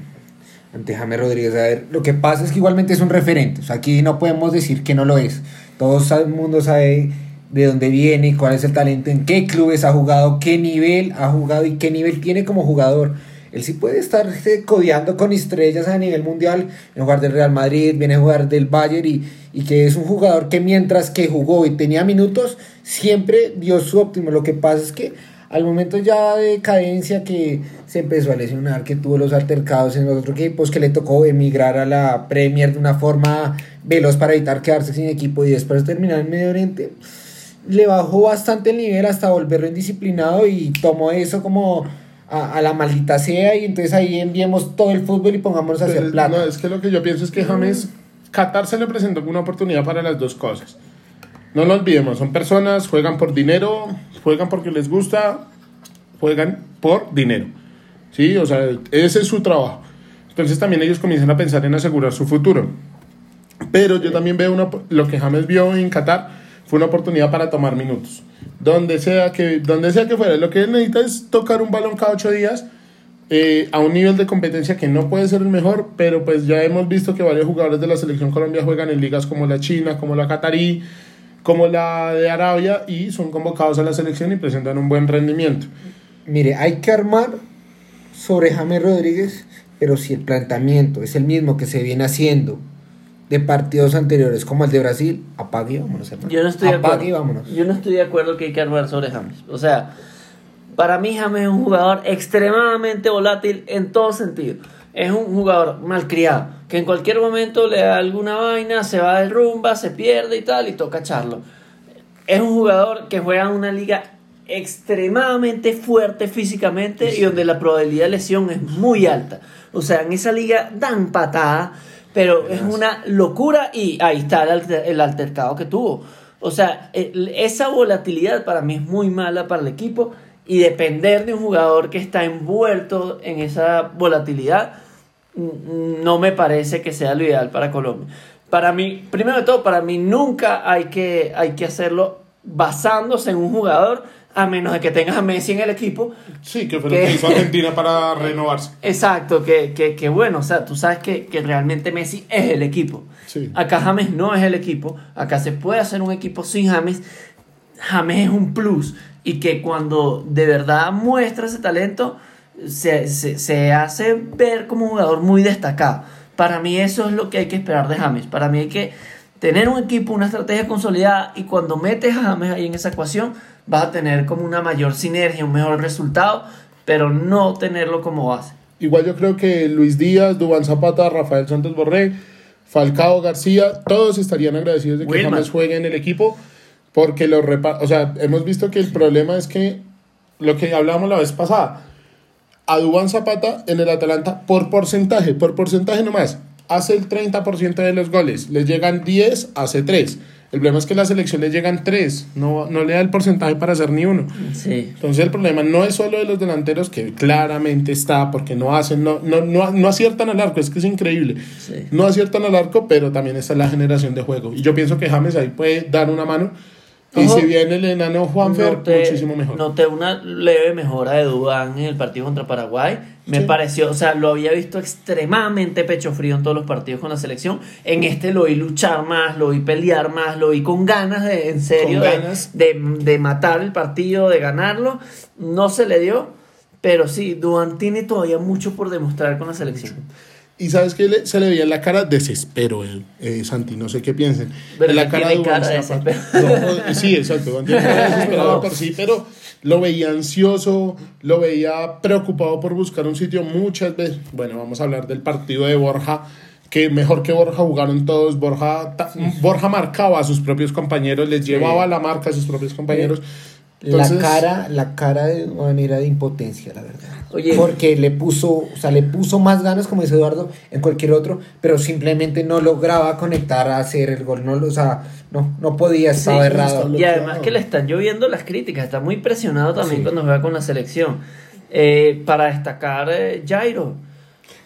ante James Rodríguez. A ver, lo que pasa es que igualmente es un referente. O sea, aquí no podemos decir que no lo es. Todo el mundo sabe de dónde viene, cuál es el talento, en qué clubes ha jugado, qué nivel ha jugado y qué nivel tiene como jugador. Él sí puede estar codeando con estrellas a nivel mundial, en jugar del Real Madrid, viene a jugar del Bayern y, y que es un jugador que mientras que jugó y tenía minutos, siempre dio su óptimo. Lo que pasa es que al momento ya de cadencia que se empezó a lesionar, que tuvo los altercados en los otros equipos, que le tocó emigrar a la Premier de una forma veloz para evitar quedarse sin equipo y después terminar en Medio Oriente, le bajó bastante el nivel hasta volverlo indisciplinado y tomó eso como a, a la maldita sea y entonces ahí enviemos todo el fútbol y pongámonos a hacer Pero, plata. No, es que lo que yo pienso es que James, Qatar se le presentó una oportunidad para las dos cosas. No lo olvidemos, son personas, juegan por dinero, juegan porque les gusta, juegan por dinero. ¿Sí? O sea, ese es su trabajo. Entonces también ellos comienzan a pensar en asegurar su futuro. Pero yo también veo una, lo que James vio en Qatar fue una oportunidad para tomar minutos. Donde sea que, donde sea que fuera, lo que él necesita es tocar un balón cada ocho días eh, a un nivel de competencia que no puede ser el mejor, pero pues ya hemos visto que varios jugadores de la selección Colombia juegan en ligas como la China, como la Qatarí, como la de Arabia y son convocados a la selección y presentan un buen rendimiento. Mire, hay que armar sobre James Rodríguez, pero si el planteamiento es el mismo que se viene haciendo de partidos anteriores como el de Brasil, apague y vámonos, hermano. Yo no estoy de apague y acuerdo. vámonos. Yo no estoy de acuerdo que hay que armar sobre James. O sea, para mí James es un jugador extremadamente volátil en todo sentido. Es un jugador malcriado, que en cualquier momento le da alguna vaina, se va de rumba, se pierde y tal, y toca echarlo. Es un jugador que juega en una liga extremadamente fuerte físicamente y donde la probabilidad de lesión es muy alta. O sea, en esa liga dan patada, pero es una locura y ahí está el, alter- el altercado que tuvo. O sea, el- esa volatilidad para mí es muy mala para el equipo y depender de un jugador que está envuelto en esa volatilidad mm, no me parece que sea lo ideal para Colombia. Para mí, primero de todo, para mí nunca hay que, hay que hacerlo basándose en un jugador, a menos de que tengas a Messi en el equipo. Sí, que fue lo que hizo Argentina para renovarse. Exacto, que, que, que bueno, o sea, tú sabes que, que realmente Messi es el equipo. Sí. Acá James no es el equipo, acá se puede hacer un equipo sin James. James es un plus y que cuando de verdad muestra ese talento, se, se, se hace ver como un jugador muy destacado. Para mí eso es lo que hay que esperar de James. Para mí hay que tener un equipo, una estrategia consolidada y cuando metes a James ahí en esa ecuación vas a tener como una mayor sinergia, un mejor resultado, pero no tenerlo como base. Igual yo creo que Luis Díaz, Dubán Zapata, Rafael Santos Borré, Falcao García, todos estarían agradecidos de que Wilman. James juegue en el equipo porque los repa o sea, hemos visto que el problema es que lo que hablábamos la vez pasada, a Dubán Zapata en el Atalanta por porcentaje, por porcentaje nomás, hace el 30% de los goles, les llegan 10, hace 3. El problema es que a la selección le llegan 3, no, no le da el porcentaje para hacer ni uno. Sí. Entonces el problema no es solo de los delanteros, que claramente está, porque no hacen, no, no, no, no aciertan al arco, es que es increíble. Sí. No aciertan al arco, pero también está la generación de juego. Y yo pienso que James ahí puede dar una mano. Y si viene el enano Juanfer, Noté- muchísimo mejor. Noté una leve mejora de Dubán en el partido contra Paraguay. Me Sí. pareció, o sea, lo había visto extremadamente pecho frío en todos los partidos con la selección. En este lo vi luchar más, lo vi pelear más, lo vi con ganas de, en serio, de, de matar el partido, de ganarlo. No se le dio, pero sí, Dubán tiene todavía mucho por demostrar con la selección. Y sabes que le- se le veía en la cara desespero, eh, eh, Santi, no sé qué piensen. Pero en la cara tiene Duván cara de No, sí, exacto. De desesperado de por sí, pero lo veía ansioso, lo veía preocupado por buscar un sitio muchas veces. Bueno, vamos a hablar del partido de Borja, que mejor que Borja jugaron todos. Borja, ta- Borja marcaba a sus propios compañeros, les llevaba la marca a sus propios compañeros. Entonces- la cara, la cara de manera de impotencia, la verdad. Oye. Porque le puso, o sea, le puso más ganas, como dice Eduardo, en cualquier otro, pero simplemente no lograba conectar a hacer el gol. No, lo- o sea, no, no podía, estaba Sí, errado. Y además que le están lloviendo las críticas, está muy presionado también Sí. cuando juega con la selección. Eh, para destacar eh, Jairo.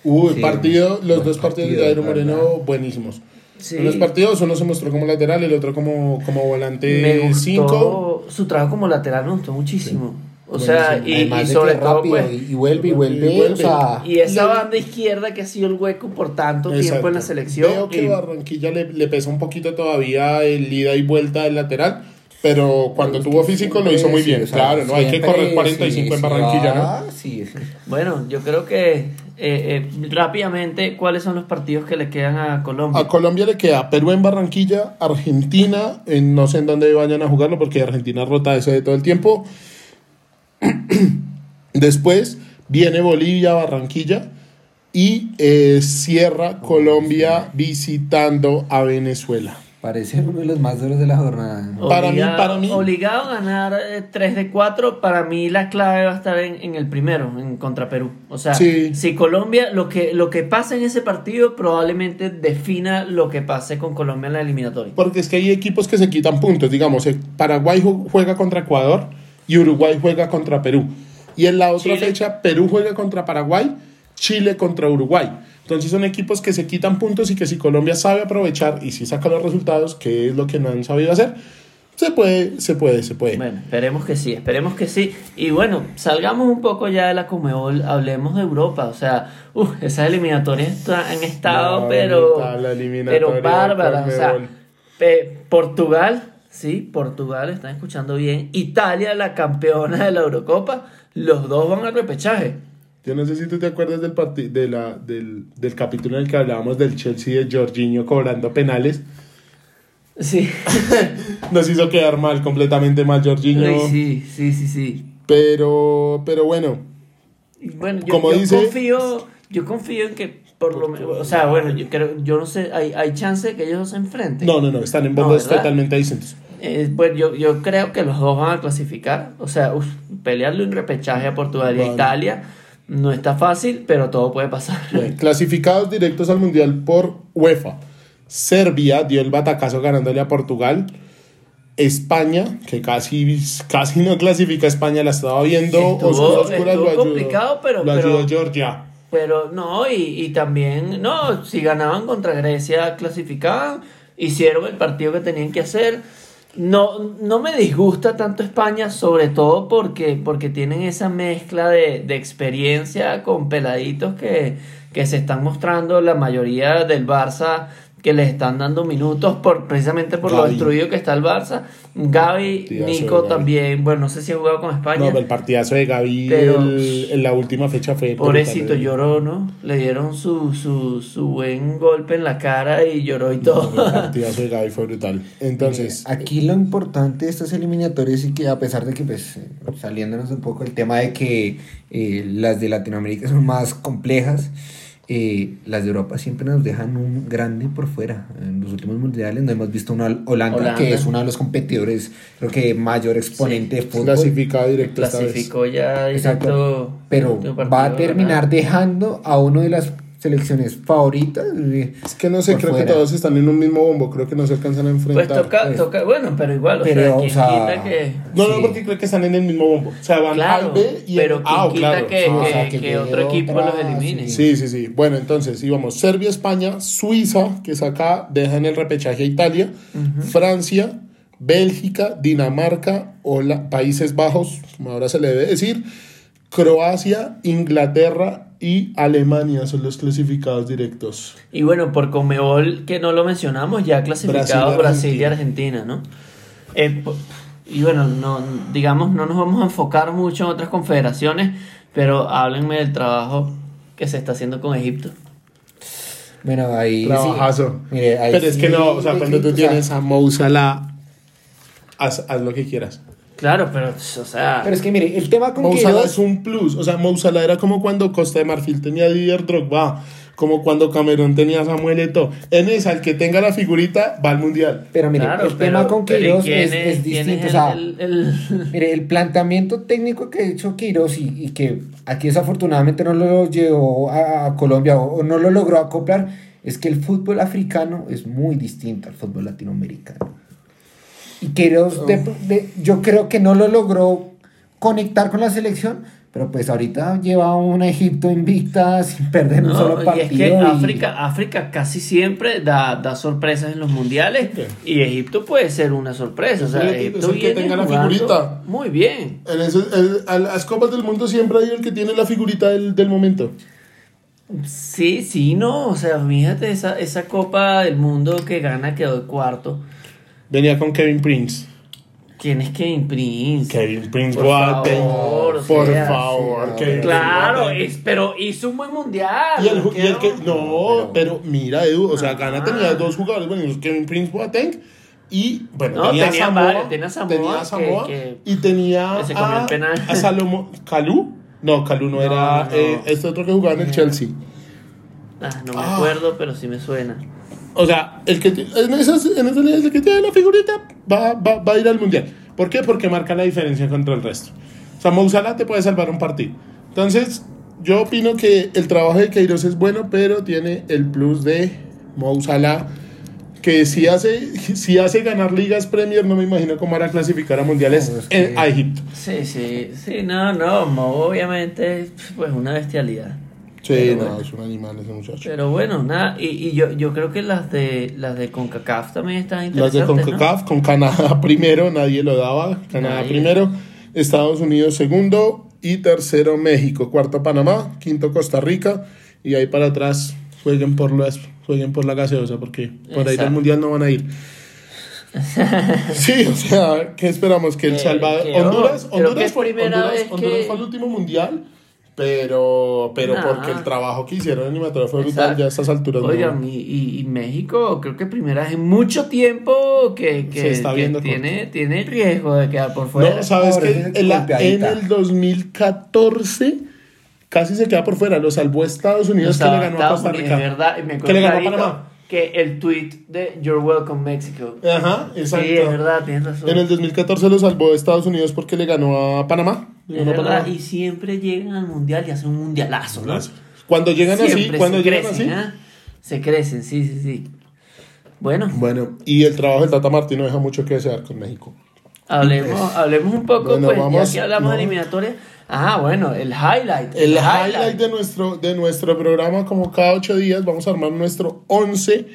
Uy, Sí, partido, los dos partidos de Jairo Moreno verdad. buenísimos. Sí. En los partidos uno se mostró como lateral, el otro como, como volante gustó 5. su trabajo como lateral, me gustó muchísimo. O sea, y, y sobre todo, rápido pues, y, y vuelve y y vuelve, vuelve. o sea, y esa banda izquierda que ha sido el hueco por tanto tiempo en la selección. Veo que y- Barranquilla le, le pesa un poquito todavía el ida y vuelta del lateral, pero cuando tuvo físico lo hizo muy bien. claro, no hay que correr 45 sí, en Barranquilla, ¿no? Sí, sí. Bueno, yo creo que eh, eh, rápidamente, ¿cuáles son los partidos que le quedan a Colombia? A Colombia le queda Perú en Barranquilla, Argentina, en, no sé en dónde vayan a jugarlo porque Argentina rota eso de todo el tiempo. Después viene Bolivia, Barranquilla y eh, cierra Colombia visitando a Venezuela. Parece uno de los más duros de la jornada. para mí- Obligado- para mí- Obligado a ganar eh, 3 de 4, para mí la clave va a estar en, en el primero, en contra Perú. O sea, Sí. si Colombia, lo que, lo que pase en ese partido probablemente defina lo que pase con Colombia en la eliminatoria. Porque es que hay equipos que se quitan puntos. Digamos, eh, Paraguay ju- juega contra Ecuador y Uruguay juega contra Perú. Y en la otra Chile. fecha, Perú juega contra Paraguay, Chile contra Uruguay. Entonces son equipos que se quitan puntos y que si Colombia sabe aprovechar y si saca los resultados, que es lo que no han sabido hacer, se puede, se puede, se puede. Bueno, esperemos que sí, esperemos que sí. Y bueno, salgamos un poco ya de la Comebol, hablemos de Europa. O sea, uf, esas eliminatorias han estado, No, pero, pero bárbaras. O sea, pe- Portugal, sí, Portugal, están escuchando bien. Italia, la campeona de la Eurocopa. Los dos van al repechaje. Yo no sé si tú te acuerdas del, de la, del, del capítulo en el que hablábamos del Chelsea de Jorginho cobrando penales. Sí, Nos hizo quedar mal, completamente mal Jorginho. Sí, sí, sí, sí. Pero, pero bueno, Bueno, yo, Como yo dice- confío, yo confío en que por lo menos, o sea, bueno, yo creo, yo no sé, hay, hay chance de que ellos se enfrenten. no, no, no, están en No, ¿verdad? totalmente distintos. Eh, pues yo, yo creo que los dos van a clasificar. O sea, uf, pelearle un repechaje a Portugal y a. Italia no está fácil, pero todo puede pasar. Bien, Clasificados directos al Mundial por UEFA. Serbia dio el batacazo ganándole a Portugal. España, que casi, casi no clasifica a España, la estaba viendo. Estuvo- oscura, oscura, estuvo lo ayudó- complicado, pero- Lo ayudó pero- Georgia. Pero no, y, y también, no, si ganaban contra Grecia, clasificaban, hicieron el partido que tenían que hacer. No, no me disgusta tanto España, sobre todo porque, porque tienen esa mezcla de, de experiencia con peladitos que, que se están mostrando la mayoría del Barça, que les están dando minutos por precisamente por lo destruido que está el Barça. Gaby, Partidazo Nico también, bueno, no sé si ha jugado con España. No, pero el partidazo de Gaby Pero- el- en la última fecha fue. Pobrecito brutal. lloró, ¿no? Le dieron su, su, su buen golpe en la cara y lloró y todo. El partidazo de Gaby fue brutal. Entonces, Aquí lo importante de estas eliminatorias y que a pesar de que, pues, eh, saliéndonos un poco el tema de que eh, las de Latinoamérica son más complejas, eh, las de Europa siempre nos dejan un grande por fuera. En los últimos mundiales no hemos visto una Holanda, Holanda. que es uno de los competidores, creo que mayor exponente de fútbol. clasificado directo esta vez. Clasificó ya Exacto. directo. Pero último va a terminar ¿verdad? dejando a uno de las selecciones favoritas. eh, Es que no sé, creo fuera. que todos están en un mismo bombo. Creo que no se alcanzan a enfrentar. Pues toca, pues. toca, bueno, pero igual, o Pero, sea, o ¿quién sea, quita que. No, no, Sí. porque creo que están en el mismo bombo. O sea, van Claro, al B y pero el ¿quién Ah, quita claro. que, Ah, o que- sea, que que llegue otro equipo otra, los elimine? Sí, sí, sí. Bueno, entonces íbamos Serbia, España, Suiza, que es acá, deja en el repechaje a Italia, Francia, Bélgica, Dinamarca, Hola- Países Bajos, como ahora se le debe decir, Croacia, Inglaterra y Alemania son los clasificados directos. Y bueno, por Comebol, que no lo mencionamos, ya clasificados Brasil Brasil, y Argentina, ¿no? Eh, po- y bueno, no, digamos, no nos vamos a enfocar mucho en otras confederaciones, pero háblenme del trabajo que se está haciendo con Egipto. Bueno, ahí. sí. Trabajazo. Mire, ahí Pero es que sí, no, o sea, cuando tú tienes a Mo Salah, haz, haz lo que quieras. Claro, pero, o sea, Pero es que mire, el tema con Mo Salah Queiroz- es un plus. O sea, Mo Salah era como cuando Costa de Marfil tenía a Didier Drogba, como cuando Camerún tenía a Samuel Eto'o. En esa, el que tenga la figurita va al mundial. Pero mire, claro, el pero- tema con pero ¿y Queiroz es, distinto. es o sea, el- el- el- Mire, el planteamiento técnico que ha hecho Queiroz y, y que aquí desafortunadamente no lo llevó a, a Colombia o, o no lo logró acoplar es que el fútbol africano es muy distinto al fútbol latinoamericano. Y de- de- yo creo que no lo logró conectar con la selección, pero pues ahorita lleva un Egipto invicta sin perder un No, solo y partido. es que y- África, África casi siempre da, da sorpresas en los mundiales y Egipto puede ser una sorpresa. O sea, el que- Egipto es el que viene tenga la figurita. Muy bien. En ese- el- a las copas del mundo siempre hay el que tiene la figurita del, del momento. Sí, sí, no. O sea, fíjate, esa, esa Copa del Mundo que gana quedó de cuarto. Venía con Kevin Prince. ¿Quién es Kevin Prince? Kevin Prince, Por guate. favor, Por sea, favor, Kevin Claro, Prince, es, pero hizo un buen mundial. Y el, ju- y el que, ¿no? pero mira, Edu, o sea, Ghana tenía dos jugadores buenos, Kevin Prince Boateng y, bueno, No, tenía, tenía Samoa, varios, tenía Samoa tenía que- Samoa que- y tenía que se comió a, el penal. a Salomo, ¿Calú? No, Calú no, No, era no. eh, este otro que jugaba en el Chelsea. Ah, no me Ah. acuerdo, pero sí me suena. O sea, el que en esas, en esas ligas, el que tiene la figurita va, va, va a ir al mundial. ¿Por qué? Porque marca la diferencia contra el resto. O sea, Mo Salah te puede salvar un partido. Entonces, yo opino que el trabajo de Queiroz es bueno, pero tiene el plus de Mo Salah, que si hace, si hace ganar ligas Premier, no me imagino cómo hará clasificar a mundiales No, es que- en- a Egipto. Sí, sí, sí, no, no, Mo obviamente, pues una bestialidad. Sí, Pero no, bueno. es un animal ese muchacho. Pero bueno, nada, y, y yo, yo creo que las de las de CONCACAF también están Las interesantes, de CONCACAF, con Canadá primero, nadie lo daba. Canadá Nadie. primero, Estados Unidos segundo y tercero México, cuarto Panamá, quinto Costa Rica y ahí para atrás jueguen por las jueguen por la gaseosa porque por ahí Exacto. al mundial no van a ir. sí, o sea, ¿qué esperamos? Que El Salvador, Honduras, Honduras, fue, primera Honduras, Honduras que- fue el último mundial, pero pero Nah. porque el trabajo que hicieron en animatoria fue brutal Exacto. ya a estas alturas. Oigan, y, y- y México creo que primera vez en mucho tiempo que, que, Se está que viendo tiene, tiene riesgo de quedar por fuera. No, sabes Pobre, que en, la- en el 2014 casi se queda por fuera. Lo salvó Estados Unidos que Estaba le ganó a Estados Costa Unidos, Rica. es verdad, me Que le ganó a Panamá. Que el tweet de You're Welcome Mexico. Ajá, exacto. Sí, es verdad, tienes razón. En el 2014 lo salvó Estados Unidos porque le ganó a Panamá. Le ganó verdad, Panamá. y siempre llegan al mundial y hacen un mundialazo, ¿no? Cuando llegan así, cuando llegan crecen, así, ¿ah? Se crecen, sí, sí, sí. Bueno, Bueno, y el trabajo del Tata Martino deja mucho que desear con México. hablemos, hablemos un poco, Bueno, pues, vamos, ya que hablamos no. de eliminatoria. Ah, bueno, el highlight. El highlight de nuestro, de nuestro programa, como cada ocho días, vamos a armar nuestro 11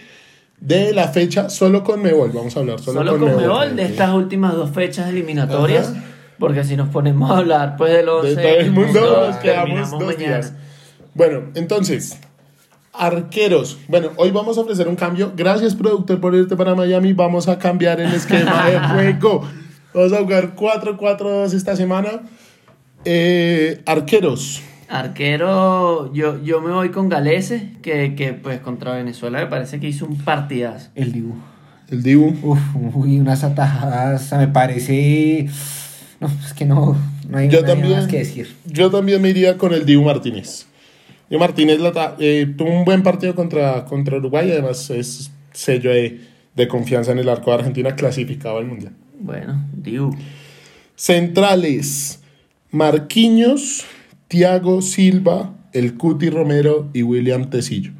de la fecha solo con Mebol. Vamos a hablar solo, Solo con con Mebol. Mebol de estas últimas dos fechas eliminatorias. Ajá. Porque si nos ponemos a hablar pues del 11 De todo el mundo nos quedamos dos mañana. días. Bueno, entonces, arqueros. Bueno, hoy vamos a ofrecer un cambio. Gracias, productor, por irte para Miami. Vamos a cambiar el esquema de juego. Vamos a jugar 4-4-2 esta semana. Eh, arqueros. Arquero, yo, yo me voy con Galese, que, que pues contra Venezuela me parece que hizo un partidazo. El Dibu. El Dibu. Uf, uy, unas atajadas, me parece... No, es que no, no hay Yo también. más que decir. Yo también me iría con el Dibu Martínez. Dibu Martínez la eh, tuvo un buen partido contra, contra Uruguay. Además, es sello de, de confianza en el arco de Argentina clasificado al mundial. Bueno, Diu. Centrales: Marquinhos, Thiago Silva, el Cuti Romero y William Tecillo.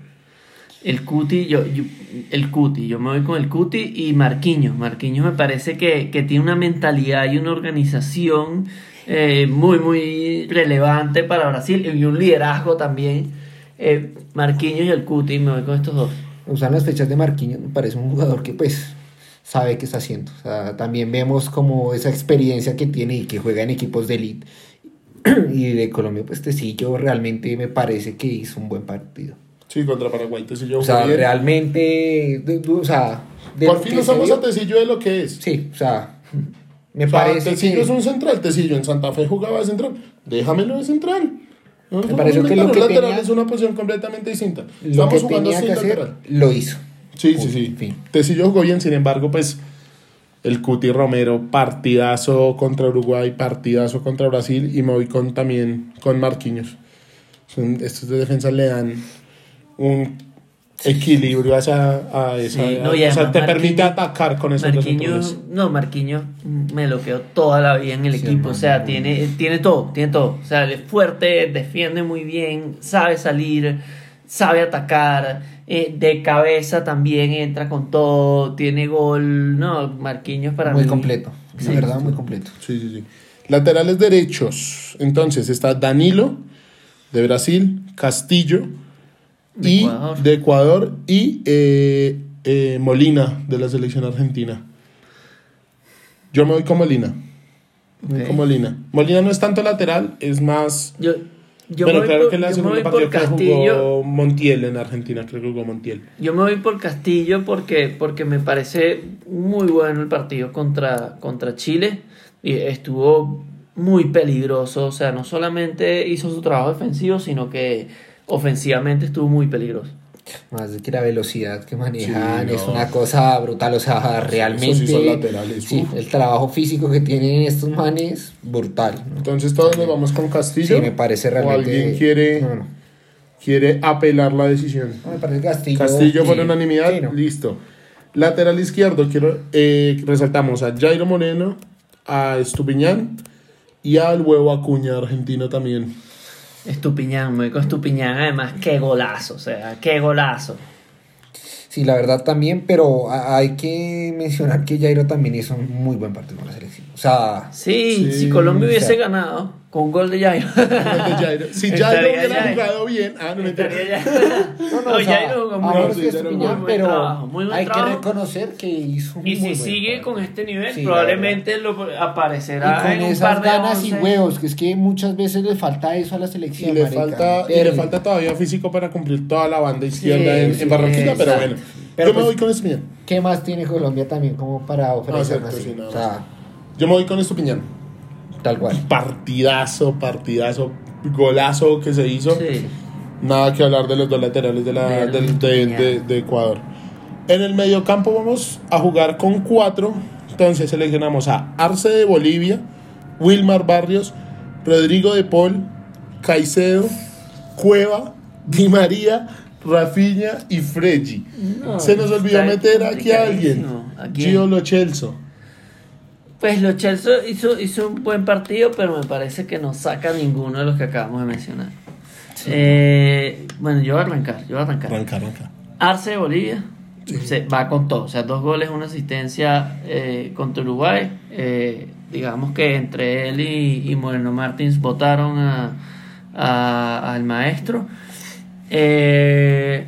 El Cuti, yo, yo- el Cuti, yo me voy con el Cuti y Marquinhos. Marquinhos me parece que, que tiene una mentalidad y una organización eh, muy, muy relevante para Brasil y un liderazgo también. Eh, Marquinhos y el Cuti, me voy con estos dos. Usar las fechas de Marquinhos me parece un jugador que pues sabe qué está haciendo. O sea, también vemos como esa experiencia que tiene y que juega en equipos de elite. y de Colombia, pues Tecillo realmente me parece que hizo un buen partido. Sí, contra Paraguay, Tecillo. O sea, bien. realmente, o sea, Por fin vio- a Tecillo de lo que es. Sí, o sea, me O sea, parece Tecillo que... es un central. Tecillo en Santa Fe jugaba de central. Déjamelo de central. No, Me pareció que lo que lateral tenía- es una posición completamente distinta. Lo Estamos que jugando tenía sin que hacer, lo hizo. Sí, sí, Punto, sí. fin. Tecillo jugó bien, sin embargo, pues el Cuti Romero, partidazo contra Uruguay, partidazo contra Brasil y me voy con también con Marquinhos. Son- estos de defensa le dan un equilibrio a esa, a esa Sí, no, y o sea, te permite atacar con esos dos Marquinhos, no, Marquinhos me lo quedó toda la vida en el Sí, equipo. O sea, tiene, tiene todo, tiene todo. O sea, él es fuerte, defiende muy bien, sabe salir, sabe atacar, eh, de cabeza también entra con todo, tiene gol. No, Marquinhos para muy mí. completo. La Sí. verdad, muy completo. Sí, sí, sí. Laterales derechos. Entonces está Danilo de Brasil, Castillo De y Ecuador. de Ecuador y eh, eh, Molina de la selección argentina. Yo me voy con Molina. Me voy con Molina. Molina no es tanto lateral, es más. Yo, yo voy claro por, que la yo me segunda partida Castillo. jugó Montiel en Argentina, creo que jugó Montiel. Yo me voy por Castillo porque, porque me parece muy bueno el partido contra, contra Chile y estuvo muy peligroso. O sea, no solamente hizo su trabajo defensivo, sino que ofensivamente estuvo muy peligroso. Más de que la velocidad que manejan Sí, es no. una cosa brutal. O sea, realmente. Sí son laterales, sí, el trabajo físico que tienen estos manes, brutal. ¿no? Entonces todos nos vamos con Castillo. Sí, me parece realmente. ¿O alguien quiere, No, quiere apelar la decisión? Me parece Castillo. Castillo por unanimidad, listo. Lateral izquierdo, quiero eh, resaltamos a Jairo Moreno, a Estupiñán y al huevo Acuña, argentino también. Estupiñán, con Estupiñán. Además, qué golazo, o sea, qué golazo. Sí, la verdad también, pero hay que mencionar que Jairo también hizo un muy buen partido con la selección. O sea, Sí, Sí, si Colombia o hubiese sea. ganado un gol de Jairo. Gol de Jairo. Si Jairo hubiera jugado bien, ah, no me ya- no, no, No, o sea, Jairo jugó muy bien. sí Jairo muy buen pero trabajo, muy buen hay trabajo. que reconocer que hizo un Y muy si buen sigue partido. con este nivel, Sí, probablemente lo y aparecerá con en un esas par de ganas y once. huevos, que es que muchas veces le falta eso a la Y selección. le, marica. falta, y le falta todavía físico para cumplir toda la banda izquierda Sí, en, sí, en Barranquilla, pero bueno. Pero yo me pues- voy con Estupiñán. ¿Qué más tiene Colombia también como para ofrecer cierto, así? sí, nada o sea, Yo me voy con Estupiñán. Tal cual. Partidazo, partidazo, golazo que se hizo. Sí. Nada que hablar de los dos laterales de, la, de, de- de Ecuador. En el mediocampo vamos a jugar con cuatro. Entonces seleccionamos a Arce de Bolivia, Wilmar Barrios, Rodrigo de Paul, Caicedo, Cueva, Di María, Rafinha y Freggi. No, Se nos olvidó meter aquí a alguien. ¿A? Gio Lo Celso. Pues los Chelsea hizo, hizo un buen partido, pero me parece que no saca ninguno de los que acabamos de mencionar. Eh, bueno, yo voy a arrancar, yo voy a arrancar. Arranca, arranca. Arce de Bolivia, se va con todo. O sea, dos goles, una asistencia eh, contra Uruguay. Eh, digamos que entre él y, y Moreno Martins votaron a, a- al maestro. Eh,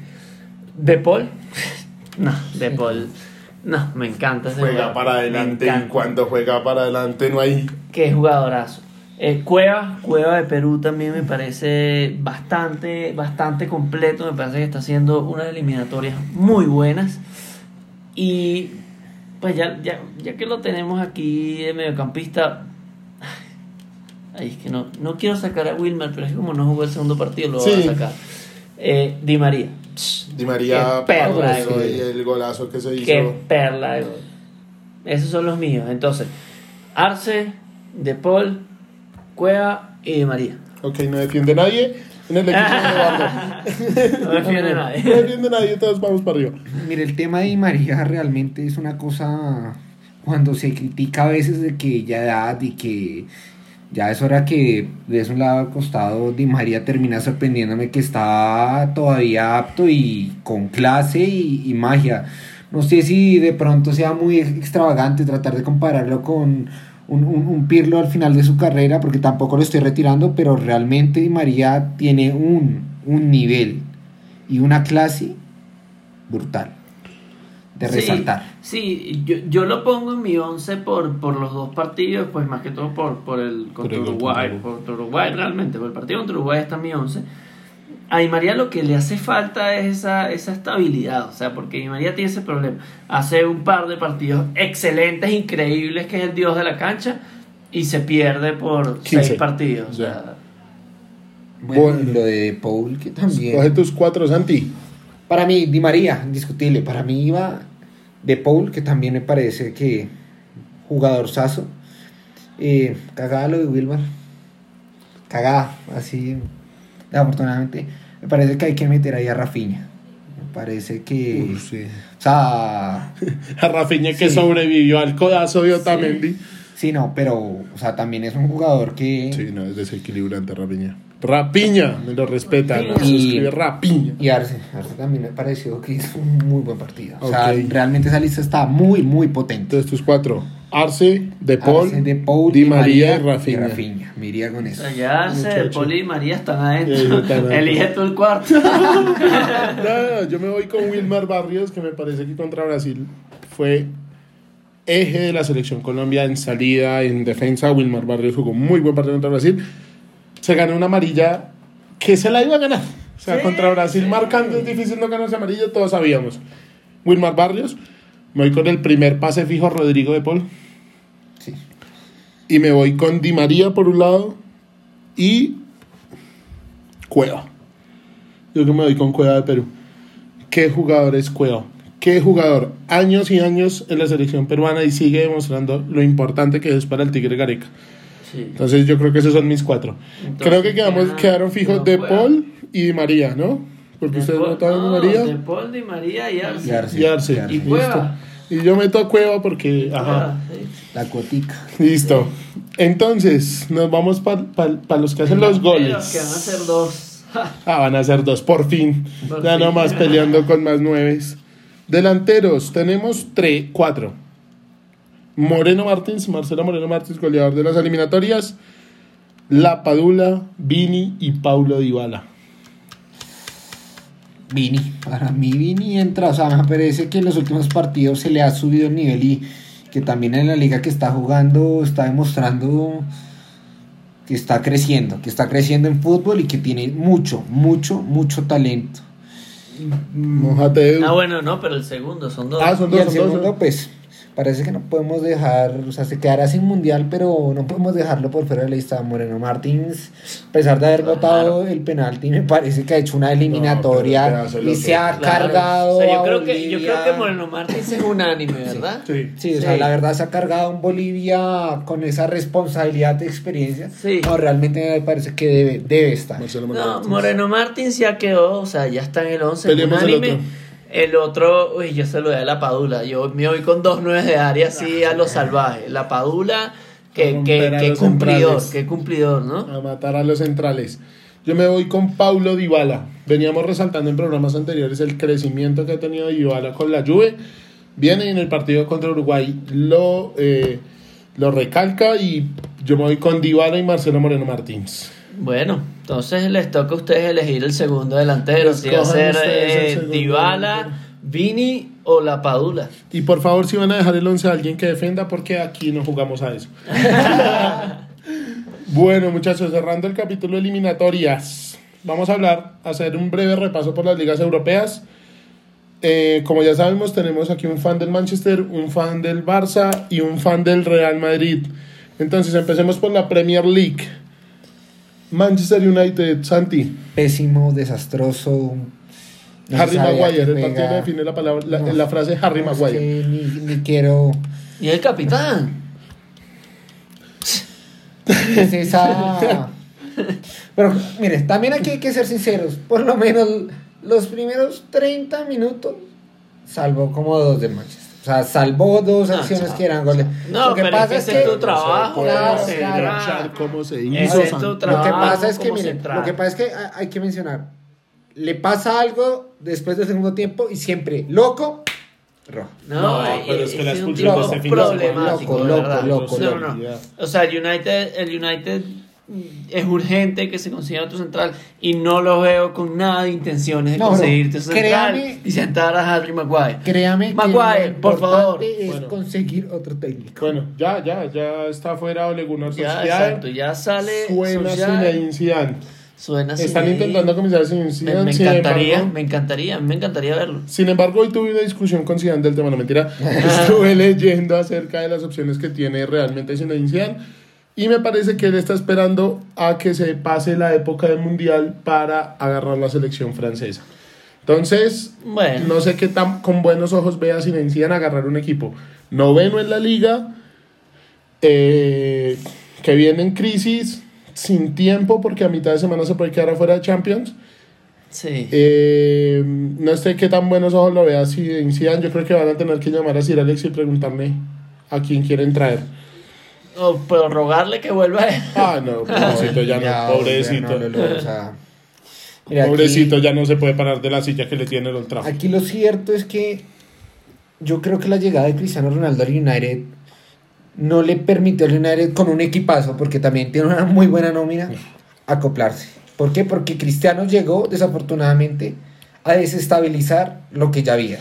de Paul. no, De Paul. No, me encanta ese Juega jugador, para adelante y cuando juega para adelante no hay... Qué jugadorazo. Eh, Cueva, Cueva de Perú también me parece bastante, bastante completo. Me parece que está haciendo unas eliminatorias muy buenas. Y pues ya, ya, ya que lo tenemos aquí de mediocampista. Ay, es que no, no quiero sacar a Wilmer, pero es que como no jugó el segundo partido, lo voy a sacar. Eh, Di María. Di María perla y el golazo que se hizo. Qué perla gol. Esos son los míos. Entonces, Arce, De Paul, Cueva y Di María. Ok, no defiende nadie. En el equipo de Eduardo. No defiende a No nadie. defiende nadie, todos vamos para arriba. Mire, el tema de Di María realmente es una cosa cuando se critica a veces de que ya edad y que ya es hora que de un lado al costado Di María termina sorprendiéndome que está todavía apto y con clase y, y magia. No sé si de pronto sea muy extravagante tratar de compararlo con un, un- un Pirlo al final de su carrera, porque tampoco lo estoy retirando, pero realmente Di María tiene un, un nivel y una clase brutal de resaltar. Sí, yo, yo lo pongo en mi 11 por, por los dos partidos, pues más que todo por, por el contra el Uruguay. contra Contra Uruguay realmente, por el partido contra Uruguay está en mi 11. A Di María lo que le hace falta es esa, esa estabilidad, o sea, porque Di María tiene ese problema. Hace un par de partidos excelentes, increíbles, que es el dios de la cancha, y se pierde por 15. seis partidos. O sea, Ya. Bueno, Bueno. y lo de Paul, que también. Coge tus cuatro, Santi. Para mí, Di María, indiscutible. Para mí iba de Paul, que también me parece que jugador saso. Eh, cagada lo de Wilmar. Cagada, así, afortunadamente. Me parece que hay que meter ahí a Rafinha. Me parece que. Sí. O sea. A Rafinha que Sí. sobrevivió al codazo de Otamendi. Sí, no, pero. O sea, también es un jugador que. Sí, no, es desequilibrante Rapiña. Rapiña, me lo respeta, ¿no? Se Y- Rapiña. Y Arce, Arce también me pareció que hizo un muy buen partido. O sea, realmente esa lista está muy, muy potente. Entonces tus cuatro. Arce, De Paul, Arce, De Paul, Di María y Rafinha. Rafinha. Me iría con o eso. sea, ya Arce, Muchacho. Poli y María están adentro. Elige tú el cuarto. No, no, no, yo me voy con Wilmar Barrios, que me parece que contra Brasil fue eje de la selección Colombia en salida, en defensa. Wilmar Barrios jugó muy buen partido contra Brasil. Se ganó una amarilla que se la iba a ganar. O sea, Sí, contra Brasil sí. marcando es difícil no ganarse amarilla, todos sabíamos. Wilmar Barrios, me voy con el primer pase fijo Rodrigo de Paul. Sí. Y me voy con Di María por un lado y Cueva. Yo que me voy con Cueva de Perú. ¿Qué jugador es Cueva? ¿Qué jugador? Años y años en la selección peruana y sigue demostrando lo importante que es para el Tigre Gareca. Sí. Entonces yo creo que esos son mis cuatro. Entonces, creo que quedamos, queda- quedaron fijos de. Paul y Di María, ¿no? Porque De ustedes Paul- votaron no, María De Paul, Di María y Arce. Y Arce. y Arce. Y Arce. Y Listo. Cueva. Y yo meto a Cueva porque... Ajá. Ah, sí. La cuotica. Listo. Entonces, nos vamos para los que hacen los goles. Que van a ser dos. Ah, van a ser dos, por fin. Por ya fin. nomás peleando con más nueves. Delanteros, tenemos tres, cuatro. Moreno Martins, Marcelo Moreno Martins, goleador de las eliminatorias. La Padula, Vini y Paulo Dybala. Vini. Para mí Vini entra. O sea, me parece que en los últimos partidos se le ha subido el nivel y que también en la liga que está jugando está demostrando que está creciendo, que está creciendo en fútbol y que tiene mucho, mucho, mucho talento. Mojate. Ah, bueno, no, pero el segundo son dos. Ah, son Y dos, el son dos. segundo, son- pues, parece que no podemos dejar, o sea, se quedará sin mundial, pero no podemos dejarlo por fuera de la lista. Moreno Martins, a pesar de haber Claro. votado el penalti, me parece que ha hecho una eliminatoria No, pero y se ha Claro. cargado. O sea, yo a creo que, yo creo que Moreno Martins es unánime, ¿verdad? Sí. Sí, o sea, Sí. la verdad se ha cargado en Bolivia con esa responsabilidad de experiencia. Sí. No, realmente me parece que debe, debe estar. Marcelo Moreno No, Martins. Moreno Martins ya quedó, o sea, ya está en el 11 Peleemos el unánime. otro. El otro, uy, yo se lo doy a la Padula. Yo me voy con dos nueves de área así a lo salvaje. La Padula, que, que, que cumplidor, que cumplidor, ¿no? A matar a los centrales. Yo me voy con Paulo Dybala. Veníamos resaltando en programas anteriores el crecimiento que ha tenido Dybala con la Juve. Viene en el partido contra Uruguay, lo, eh, lo recalca y yo me voy con Dybala y Marcelo Moreno Martins. Bueno, entonces les toca a ustedes elegir el segundo delantero. Si va a ser eh, Dybala. Vini o La Padula. Y por favor, si van a dejar el 11 a alguien que defenda, porque aquí no jugamos a eso. bueno, muchachos, cerrando el capítulo de eliminatorias, vamos a hablar, hacer un breve repaso por las ligas europeas. Eh, como ya sabemos, tenemos aquí un fan del Manchester, un fan del Barça y un fan del Real Madrid. Entonces, empecemos por la Premier League. Manchester United, Santi. Pésimo, desastroso. no Harry Maguire, que el partido juega. define la, palabra, la, No. la frase Harry No, es Maguire. que ni, ni quiero. Y el capitán. Es esa. Pero mire, también aquí hay que ser sinceros. Por lo menos los primeros 30 minutos salvó como dos de Manchester. O sea, salvó dos No, acciones chao. que eran goles. No, lo que pero pasa es es que es tu trabajo. ¿cómo se claro. como se hizo, es tu Santi. Lo que trabajo, pasa es que, cómo mire, se trata. lo que pasa es que hay- que mencionar. Le pasa algo después del segundo tiempo y siempre loco, rojo. No, No, eh, pero es que la expulsión de este fin de loco, loco, verdad. loco, No, loco. no, no. O sea, United, el United es urgente que se consiga otro central y no lo veo con nada de intenciones de No, conseguirte central créame- y sentar a Harry Maguire. Créame Maguire, que por favor. importante es Bueno. conseguir otro técnico. Bueno, ya, ya, ya está fuera Ole Gunnar Ya, exacto, ya sale. Suena Zinedine Zidane. Suena Están Zinedine. intentando comenzar sin Me, Zidane. me encantaría, embargo- me encantaría, me encantaría verlo. Sin embargo, hoy tuve una discusión con Zidane del tema, no mentira. Estuve leyendo acerca de las opciones que tiene realmente Zinedine Zidane y me parece que él está esperando a que se pase la época del Mundial para agarrar la selección francesa. Entonces, Bueno. no sé qué tan con buenos ojos vea Zinedine Zidane agarrar un equipo noveno en la liga, eh, que viene en crisis, sin tiempo, porque a mitad de semana se puede quedar afuera de Champions. Sí. Eh, no sé qué tan buenos ojos lo vea si Zidane. Yo creo que van a tener que llamar a Sir Alex y preguntarle a quién quieren traer. O, pero rogarle que vuelva. Ah, no, pobrecito, ya no, pobrecito. ya no, no, no, o sea, mira, aquí- pobrecito, ya no se puede parar de la silla que le tiene el Trafford. Aquí lo cierto es que yo creo que la llegada de Cristiano Ronaldo al United no le permitió al United con un equipazo, porque también tiene una muy buena nómina, acoplarse. ¿Por qué? Porque Cristiano llegó, desafortunadamente, a desestabilizar lo que ya había.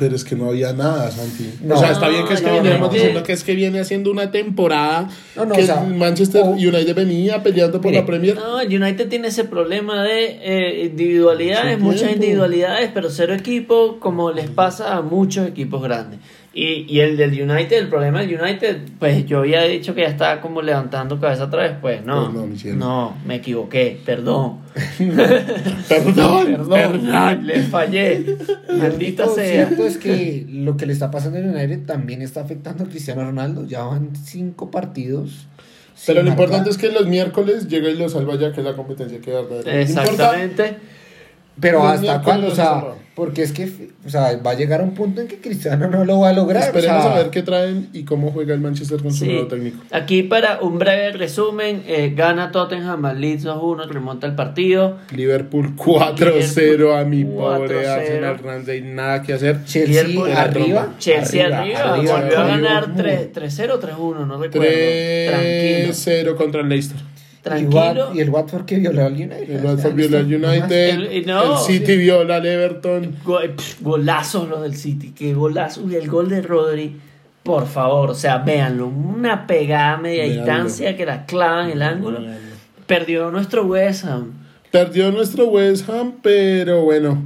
Pero es que no había nada, Santi. No. o sea, está bien que es que No, diciendo que es que viene haciendo una temporada No, no, que o sea, Manchester o- United venía peleando por Mire, la Premier. No, United tiene ese problema de eh, individualidades, muchas tiempo. individualidades, pero cero equipo, como les pasa a muchos equipos grandes. Y, y el del United, el problema del United, pues yo había dicho que ya estaba como levantando cabeza otra vez, pues no, Pues no, mi cielo. no, me equivoqué, perdón, Perdón, perdón, les fallé, maldita Lo sea. cierto es que lo que le está pasando al United también está afectando a Cristiano Ronaldo. Ya van cinco partidos. Pero lo importante es que los miércoles llega y lo salva ya, que es la competencia que importa. Exactamente. Pero hasta cuándo, o lo sea. Porque es que, o sea, va a llegar un punto en que Cristiano no lo va a lograr. Esperemos o sea, a ver qué traen y cómo juega el Manchester con su Sí. nuevo técnico. Aquí para un breve resumen, eh, gana Tottenham al Leeds 2-1, remonta el partido. Liverpool 4-0 a mi pobre 4-0. Arsenal Ramsey, nada que hacer. Chelsea Liverpool arriba. Chelsea arriba, arriba, volvió a ganar Muy- 3 3-0 3-1, no recuerdo. Tranquilo. 3-0 contra el Leicester. Y, Tranquilo. Y el Watford que violó al United. El Watford viola al United, El- y no, el City viola al Everton. Go- pff, golazos los del City, qué golazo. Uy, el gol de Rodri, por favor, o sea, véanlo. Una pegada a media distancia que la clava en el ángulo. Perdió nuestro West Ham. Perdió nuestro West Ham, pero bueno,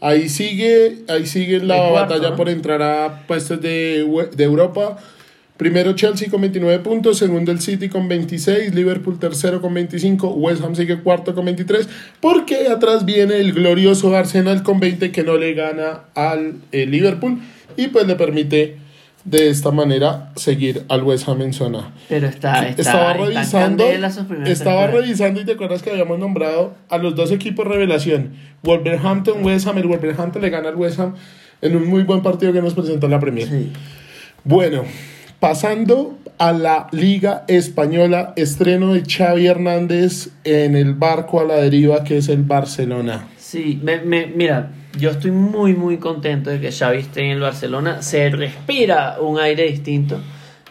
ahí sigue, ahí sigue la cuarto, batalla ¿no? por entrar a puestos de, de Europa. Primero Chelsea con 29 puntos, segundo el City con 26, Liverpool tercero con 25, West Ham sigue cuarto con 23, porque atrás viene el glorioso Arsenal con 20 que no le gana al eh, Liverpool y pues le permite de esta manera seguir al West Ham en zona. Pero está, está, estaba revisando, estaba temporadas. revisando y te acuerdas que habíamos nombrado a los dos equipos revelación, Wolverhampton, West Ham, el Wolverhampton le gana al West Ham en un muy buen partido que nos presentó la Premier. Sí. Bueno, pasando a la Liga Española, estreno de Xavi Hernández en el barco a la deriva que es el Barcelona. Sí, me, me- mira, yo estoy muy, muy contento de que Xavi esté en el Barcelona. Se respira un aire distinto.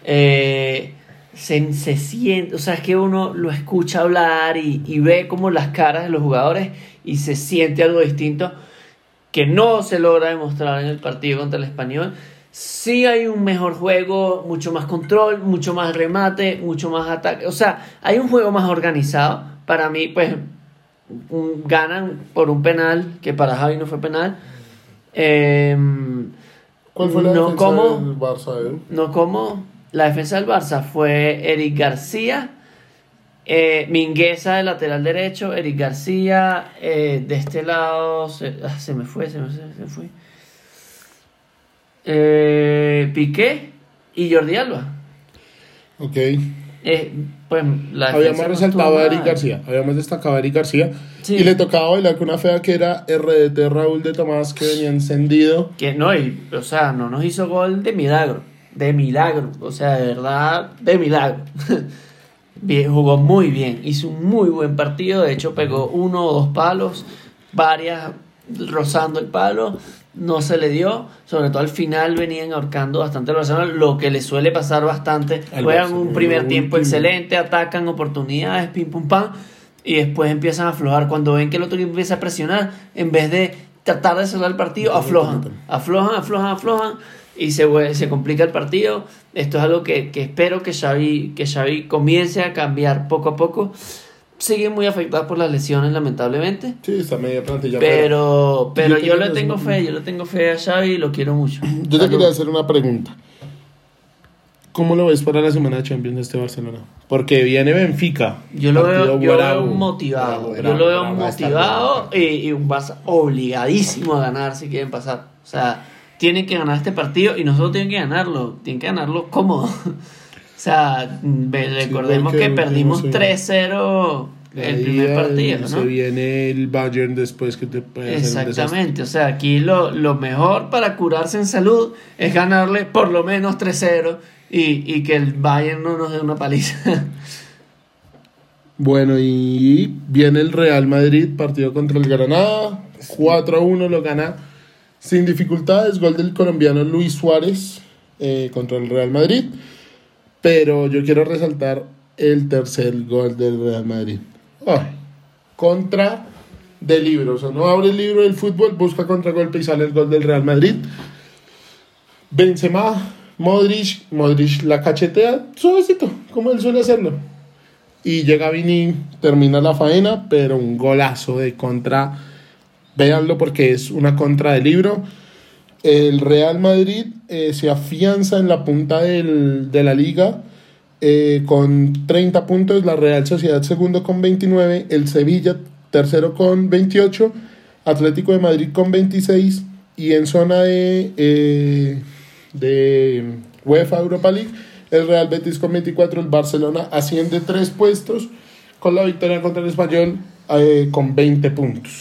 Eh, se, se siente, o sea, es que uno lo escucha hablar y, y ve como las caras de los jugadores y se siente algo distinto que no se logra demostrar en el partido contra el español. Sí hay un mejor juego, mucho más control, mucho más remate, mucho más ataque. O sea, hay un juego más organizado. Para mí, pues, un- ganan por un penal, que para Javi no fue penal. Em, ¿Cuál fue la no defensa como, del Barça? Edu? no como la defensa del Barça fue Eric García, eh, Mingueza de lateral derecho, Eric García eh, de este lado se, ah, se me fue, se me, se me fue. Eh, Piqué y Jordi Alba. Ok. Eh, pues la defensa no resaltado a Eric. García. Habíamos destacado a Eric García. Sí. Y le tocaba bailar con una fea que era RDT Raúl de Tomás que venía encendido. Que no, y, o sea, no nos hizo gol de milagro. De milagro. O sea, de verdad, de milagro. bien, jugó muy bien. Hizo un muy buen partido. De hecho, pegó uno o dos palos. Varias rozando el palo. No se le dio. Sobre todo al final venían ahorcando bastante Barcelona. Lo que le suele pasar bastante. Al Juegan un primer tiempo último. excelente. Atacan oportunidades. Pim pum pam. Y después empiezan a aflojar. Cuando ven que el otro equipo empieza a presionar. En vez de tratar de cerrar el partido, aflojan. Aflojan, aflojan, aflojan. Y se, se complica el partido. Esto es algo que, que espero que Xavi, que Xavi comience a cambiar poco a poco. Sigue muy afectado por las lesiones, lamentablemente. Sí, está media plantilla. Pero, pero Yo le tengo fe, yo le tengo fe a Xavi y lo quiero mucho. Yo te Salud. quería hacer una pregunta. ¿Cómo lo ves para la semana de Champions de este Barcelona? Porque viene Benfica. Yo lo veo, partido yo lo bravo. veo motivado. Bravo, yo lo veo motivado y un Barça obligadísimo a ganar si quieren pasar. O sea, tienen que ganar este partido y nosotros tienen que ganarlo. Tienen que ganarlo cómodo. o sea, recordemos porque que perdimos último, sí. 3-0 el primer partido, Se ¿no? viene el Bayern después que te puede. Exactamente, o sea, aquí lo, lo mejor para curarse en salud es ganarle por lo menos 3-0 y, y que el Bayern no nos dé una paliza. Bueno, y viene el Real Madrid, partido contra el Granada. 4-1 lo gana sin dificultades. Gol del colombiano Luis Suárez eh, contra el Real Madrid. Pero yo quiero resaltar el tercer gol del Real Madrid. Ay, contra de libro. O sea, no abre el libro del fútbol, busca contragolpe y sale el gol del Real Madrid. Benzema, Modric, Modric la cachetea suavecito, como él suele hacerlo. Y llega Vini, termina la faena, pero un golazo de contra. Véanlo porque es una contra de libro. El Real Madrid eh, se afianza en la punta del- de la liga eh, con 30 puntos. La Real Sociedad segundo con 29. El Sevilla tercero con 28. Atlético de Madrid con 26. Y en zona de, eh, de UEFA Europa League, el Real Betis con 24. El Barcelona asciende tres puestos con la victoria contra el Español con 20 puntos.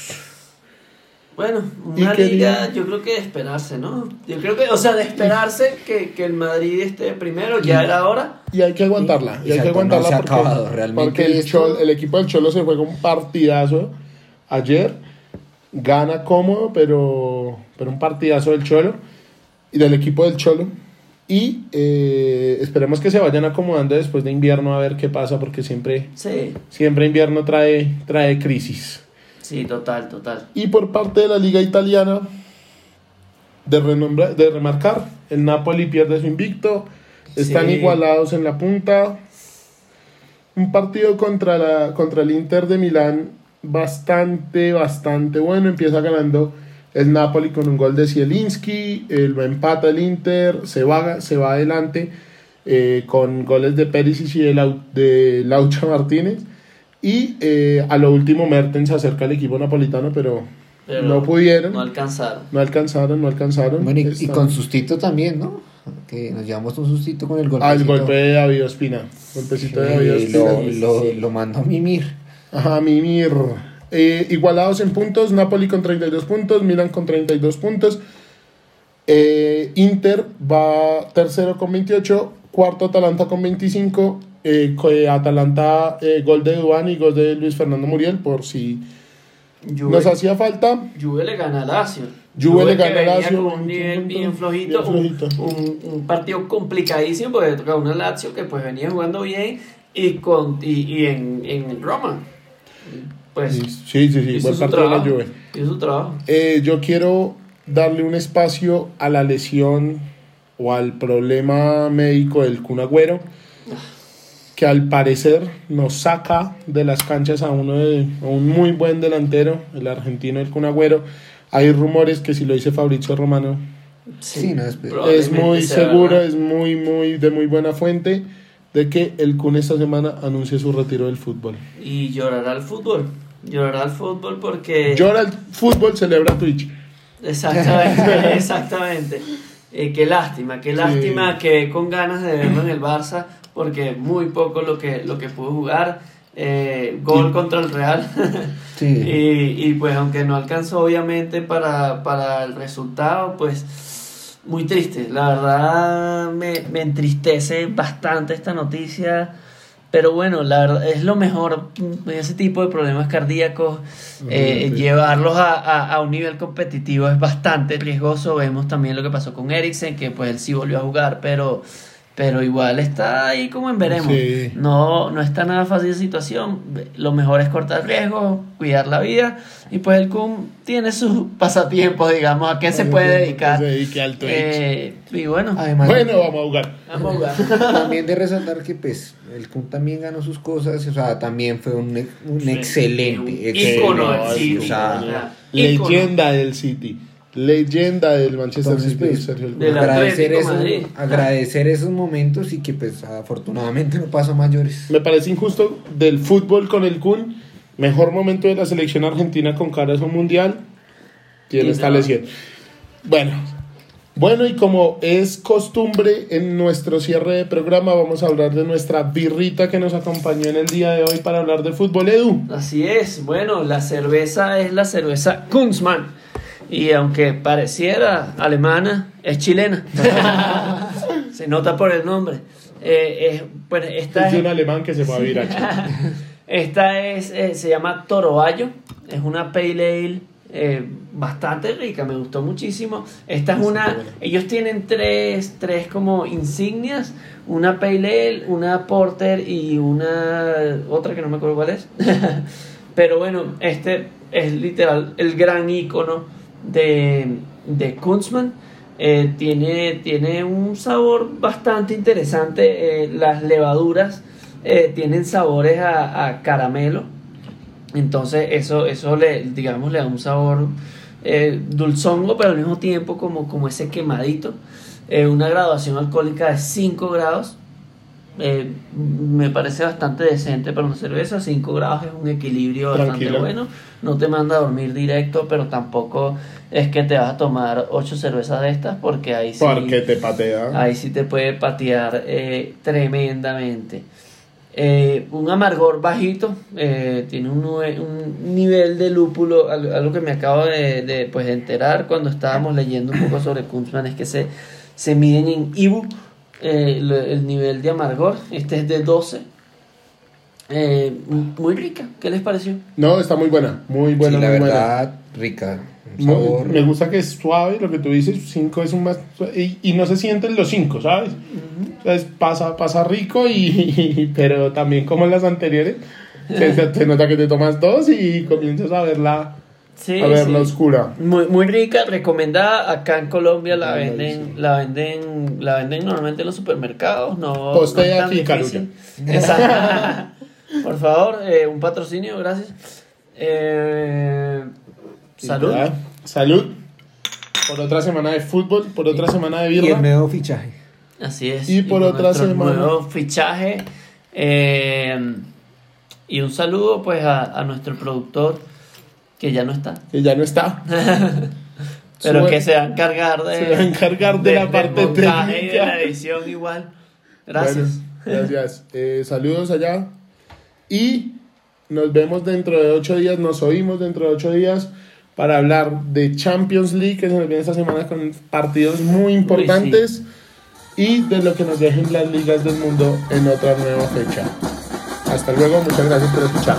Bueno, una quería- liga, yo creo que de esperarse, ¿no? Yo creo que, o sea, de esperarse que, que el Madrid esté primero, ya era hora. Y hay que aguantarla. Y, hay que no aguantarla ha porque, acabado. Realmente porque el, el equipo del Cholo se juega un partidazo ayer. Gana cómodo, pero, pero un partidazo del Cholo y del equipo del Cholo. Y eh, esperemos que se vayan acomodando después de invierno a ver qué pasa, porque siempre, Sí, siempre invierno trae, trae crisis. Sí, total, total. Y por parte de la liga italiana, de, renombra- de remarcar, el Napoli pierde su invicto, están Sí. igualados en la punta. Un partido contra, la, contra el Inter de Milán bastante, bastante bueno. Empieza ganando el Napoli con un gol de Zielinski, lo empata el Inter, se va, se va adelante eh, con goles de Perisic y de, Lau- de Laucha Martínez. Y eh, a lo último Mertens se acerca al equipo napolitano, pero, Pero no pudieron, No no, alcanzaron. alcanzaron, no alcanzaron. Bueno, y, y con sustito también, ¿no? Que nos llevamos un sustito con el golpe. Ah, el golpe de David Ospina. Golpecito de David Ospina. lo, lo, lo mandó a mimir. Ajá, Mimir. Eh, igualados en puntos, Napoli con 32 puntos, Milan con 32 puntos. Eh, Inter va tercero con 28, cuarto Atalanta con 25, eh, eh, Atalanta eh, gol de Duván y gol de Luis Fernando Muriel, por si Juve, nos hacía falta. Juve le gana a Lazio. Juve le que gana a venía Lazio, con un nivel bien bien flojito, flojito. Un, un- un partido complicadísimo porque tocaba una Lazio que pues venía jugando bien y con y, y en, en Roma. Pues Sí, sí, sí, hizo buen su partido de la trabajo. Juve. Hizo su trabajo. Eh, yo quiero darle un espacio a la lesión o al problema médico del Kun Agüero, que al parecer nos saca de las canchas a uno de, a un muy buen delantero, el argentino el Kun Agüero. Hay rumores que si lo dice Fabrizio Romano Sí, no, es- es muy seguro, verdad. es muy, muy de muy buena fuente de que el Kun esta semana anuncie su retiro del fútbol. Y llorará al fútbol. Llorará al fútbol porque... Llora el fútbol, celebra Twitch. Exactamente, exactamente. Eh, qué lástima, qué lástima que con ganas de verlo en el Barça, porque muy poco lo que, lo que pudo jugar. Eh, gol Y- contra el Real. Sí. y, y pues aunque no alcanzó obviamente para, para el resultado, pues muy triste. La verdad me, me entristece bastante esta noticia. Pero bueno, la verdad es lo mejor, ese tipo de problemas cardíacos, eh, llevarlos a, a- a un nivel competitivo es bastante riesgoso. Vemos también lo que pasó con Eriksen, que pues él sí volvió a jugar, pero, pero igual está ahí como en veremos. Sí. No, no está nada fácil la situación. Lo mejor es cortar riesgos, cuidar la vida. Y pues el Kun tiene sus pasatiempos, digamos, a qué se puede dedicar. Se dedique al Twitch. Eh, y bueno, Además, bueno, vamos a jugar. vamos a jugar. también de resaltar que pues el Kun también ganó sus cosas, o sea, también fue un, un Sí, excelente, un excelente. ícono del City. o sea. Leyenda del City. Leyenda del Manchester Entonces, City. pues, Sergio del agradecer, esos, Madrid. agradecer esos momentos y que pues afortunadamente no pasa a mayores. Me parece injusto del fútbol con el Kun. Mejor momento de la selección argentina con caras a un mundial. Tiene esta no. lesión. Bueno. Bueno, y como es costumbre en nuestro cierre de programa, vamos a hablar de nuestra birrita que nos acompañó en el día de hoy para hablar de fútbol, Edu. Así es, bueno, la cerveza es la cerveza Kunzmann. Y aunque pareciera alemana, es chilena. Se nota por el nombre. Eh, es- pues esta Es es, un alemán que se fue a vivir aquí. esta es eh, se llama Toroayo. Es una pale ale eh, bastante rica, me gustó muchísimo. Esta es una, ellos tienen tres, tres como insignias, una pale ale, una porter y una otra que no me acuerdo cuál es. Pero bueno, este es literal el gran icono de, de. Eh, tiene, tiene un sabor bastante interesante. eh, las levaduras eh, tienen sabores a, a caramelo. Entonces eso, eso le, digamos, le da un sabor dulzongo, pero al mismo tiempo como, como ese quemadito. Una graduación alcohólica de 5 grados. Eh, me parece bastante decente para una cerveza. 5 grados es un equilibrio bastante bueno. No te manda a dormir directo, pero tampoco es que te vas a tomar 8 cervezas de estas porque ahí sí, Porque te patea. ahí sí te puede patear eh, tremendamente. Eh, un amargor bajito, tiene un, un nivel de lúpulo, al- algo que me acabo de, de, pues, de enterar cuando estábamos leyendo un poco sobre Kunzmann, es que se, se miden en IBU eh, el nivel de amargor, este es de 12. Eh, muy rica, ¿qué les pareció? No, está muy buena. Muy buena, sí, la muy buena. verdad, rica. Un Muy- me gusta que es suave, lo que tú dices, 5 es un más... Y, y no se sienten los 5, ¿sabes? O sea, es- pasa, pasa rico, y, pero también como en las anteriores, se, se- se nota que te tomas dos y comienzas a verla, Sí, a verla sí. oscura. Muy, muy rica, recomendada. Acá en Colombia la venden, la venden, la venden normalmente en los supermercados. No, Postea no es aquí. Exacto. Por favor, eh, un patrocinio, gracias. Eh, salud. Ya. Salud. Por otra semana de fútbol, por otra semana de Y el birra. nuevo fichaje. Así es. Y por otra semana. Nuevo fichaje. eh, y un saludo pues a, a nuestro productor que ya no está. Que ya no está. Pero Sue- que se va a encargar de, se va a encargar de la del parte montaje y de técnica. la edición igual. Gracias. Bueno, gracias. Eh, saludos allá. Y nos vemos dentro de ocho días, nos oímos dentro de ocho días para hablar de Champions League, que se nos viene esta semana con partidos muy importantes. y de lo que nos dejen las ligas del mundo en otra nueva fecha. Hasta luego, muchas gracias por escuchar.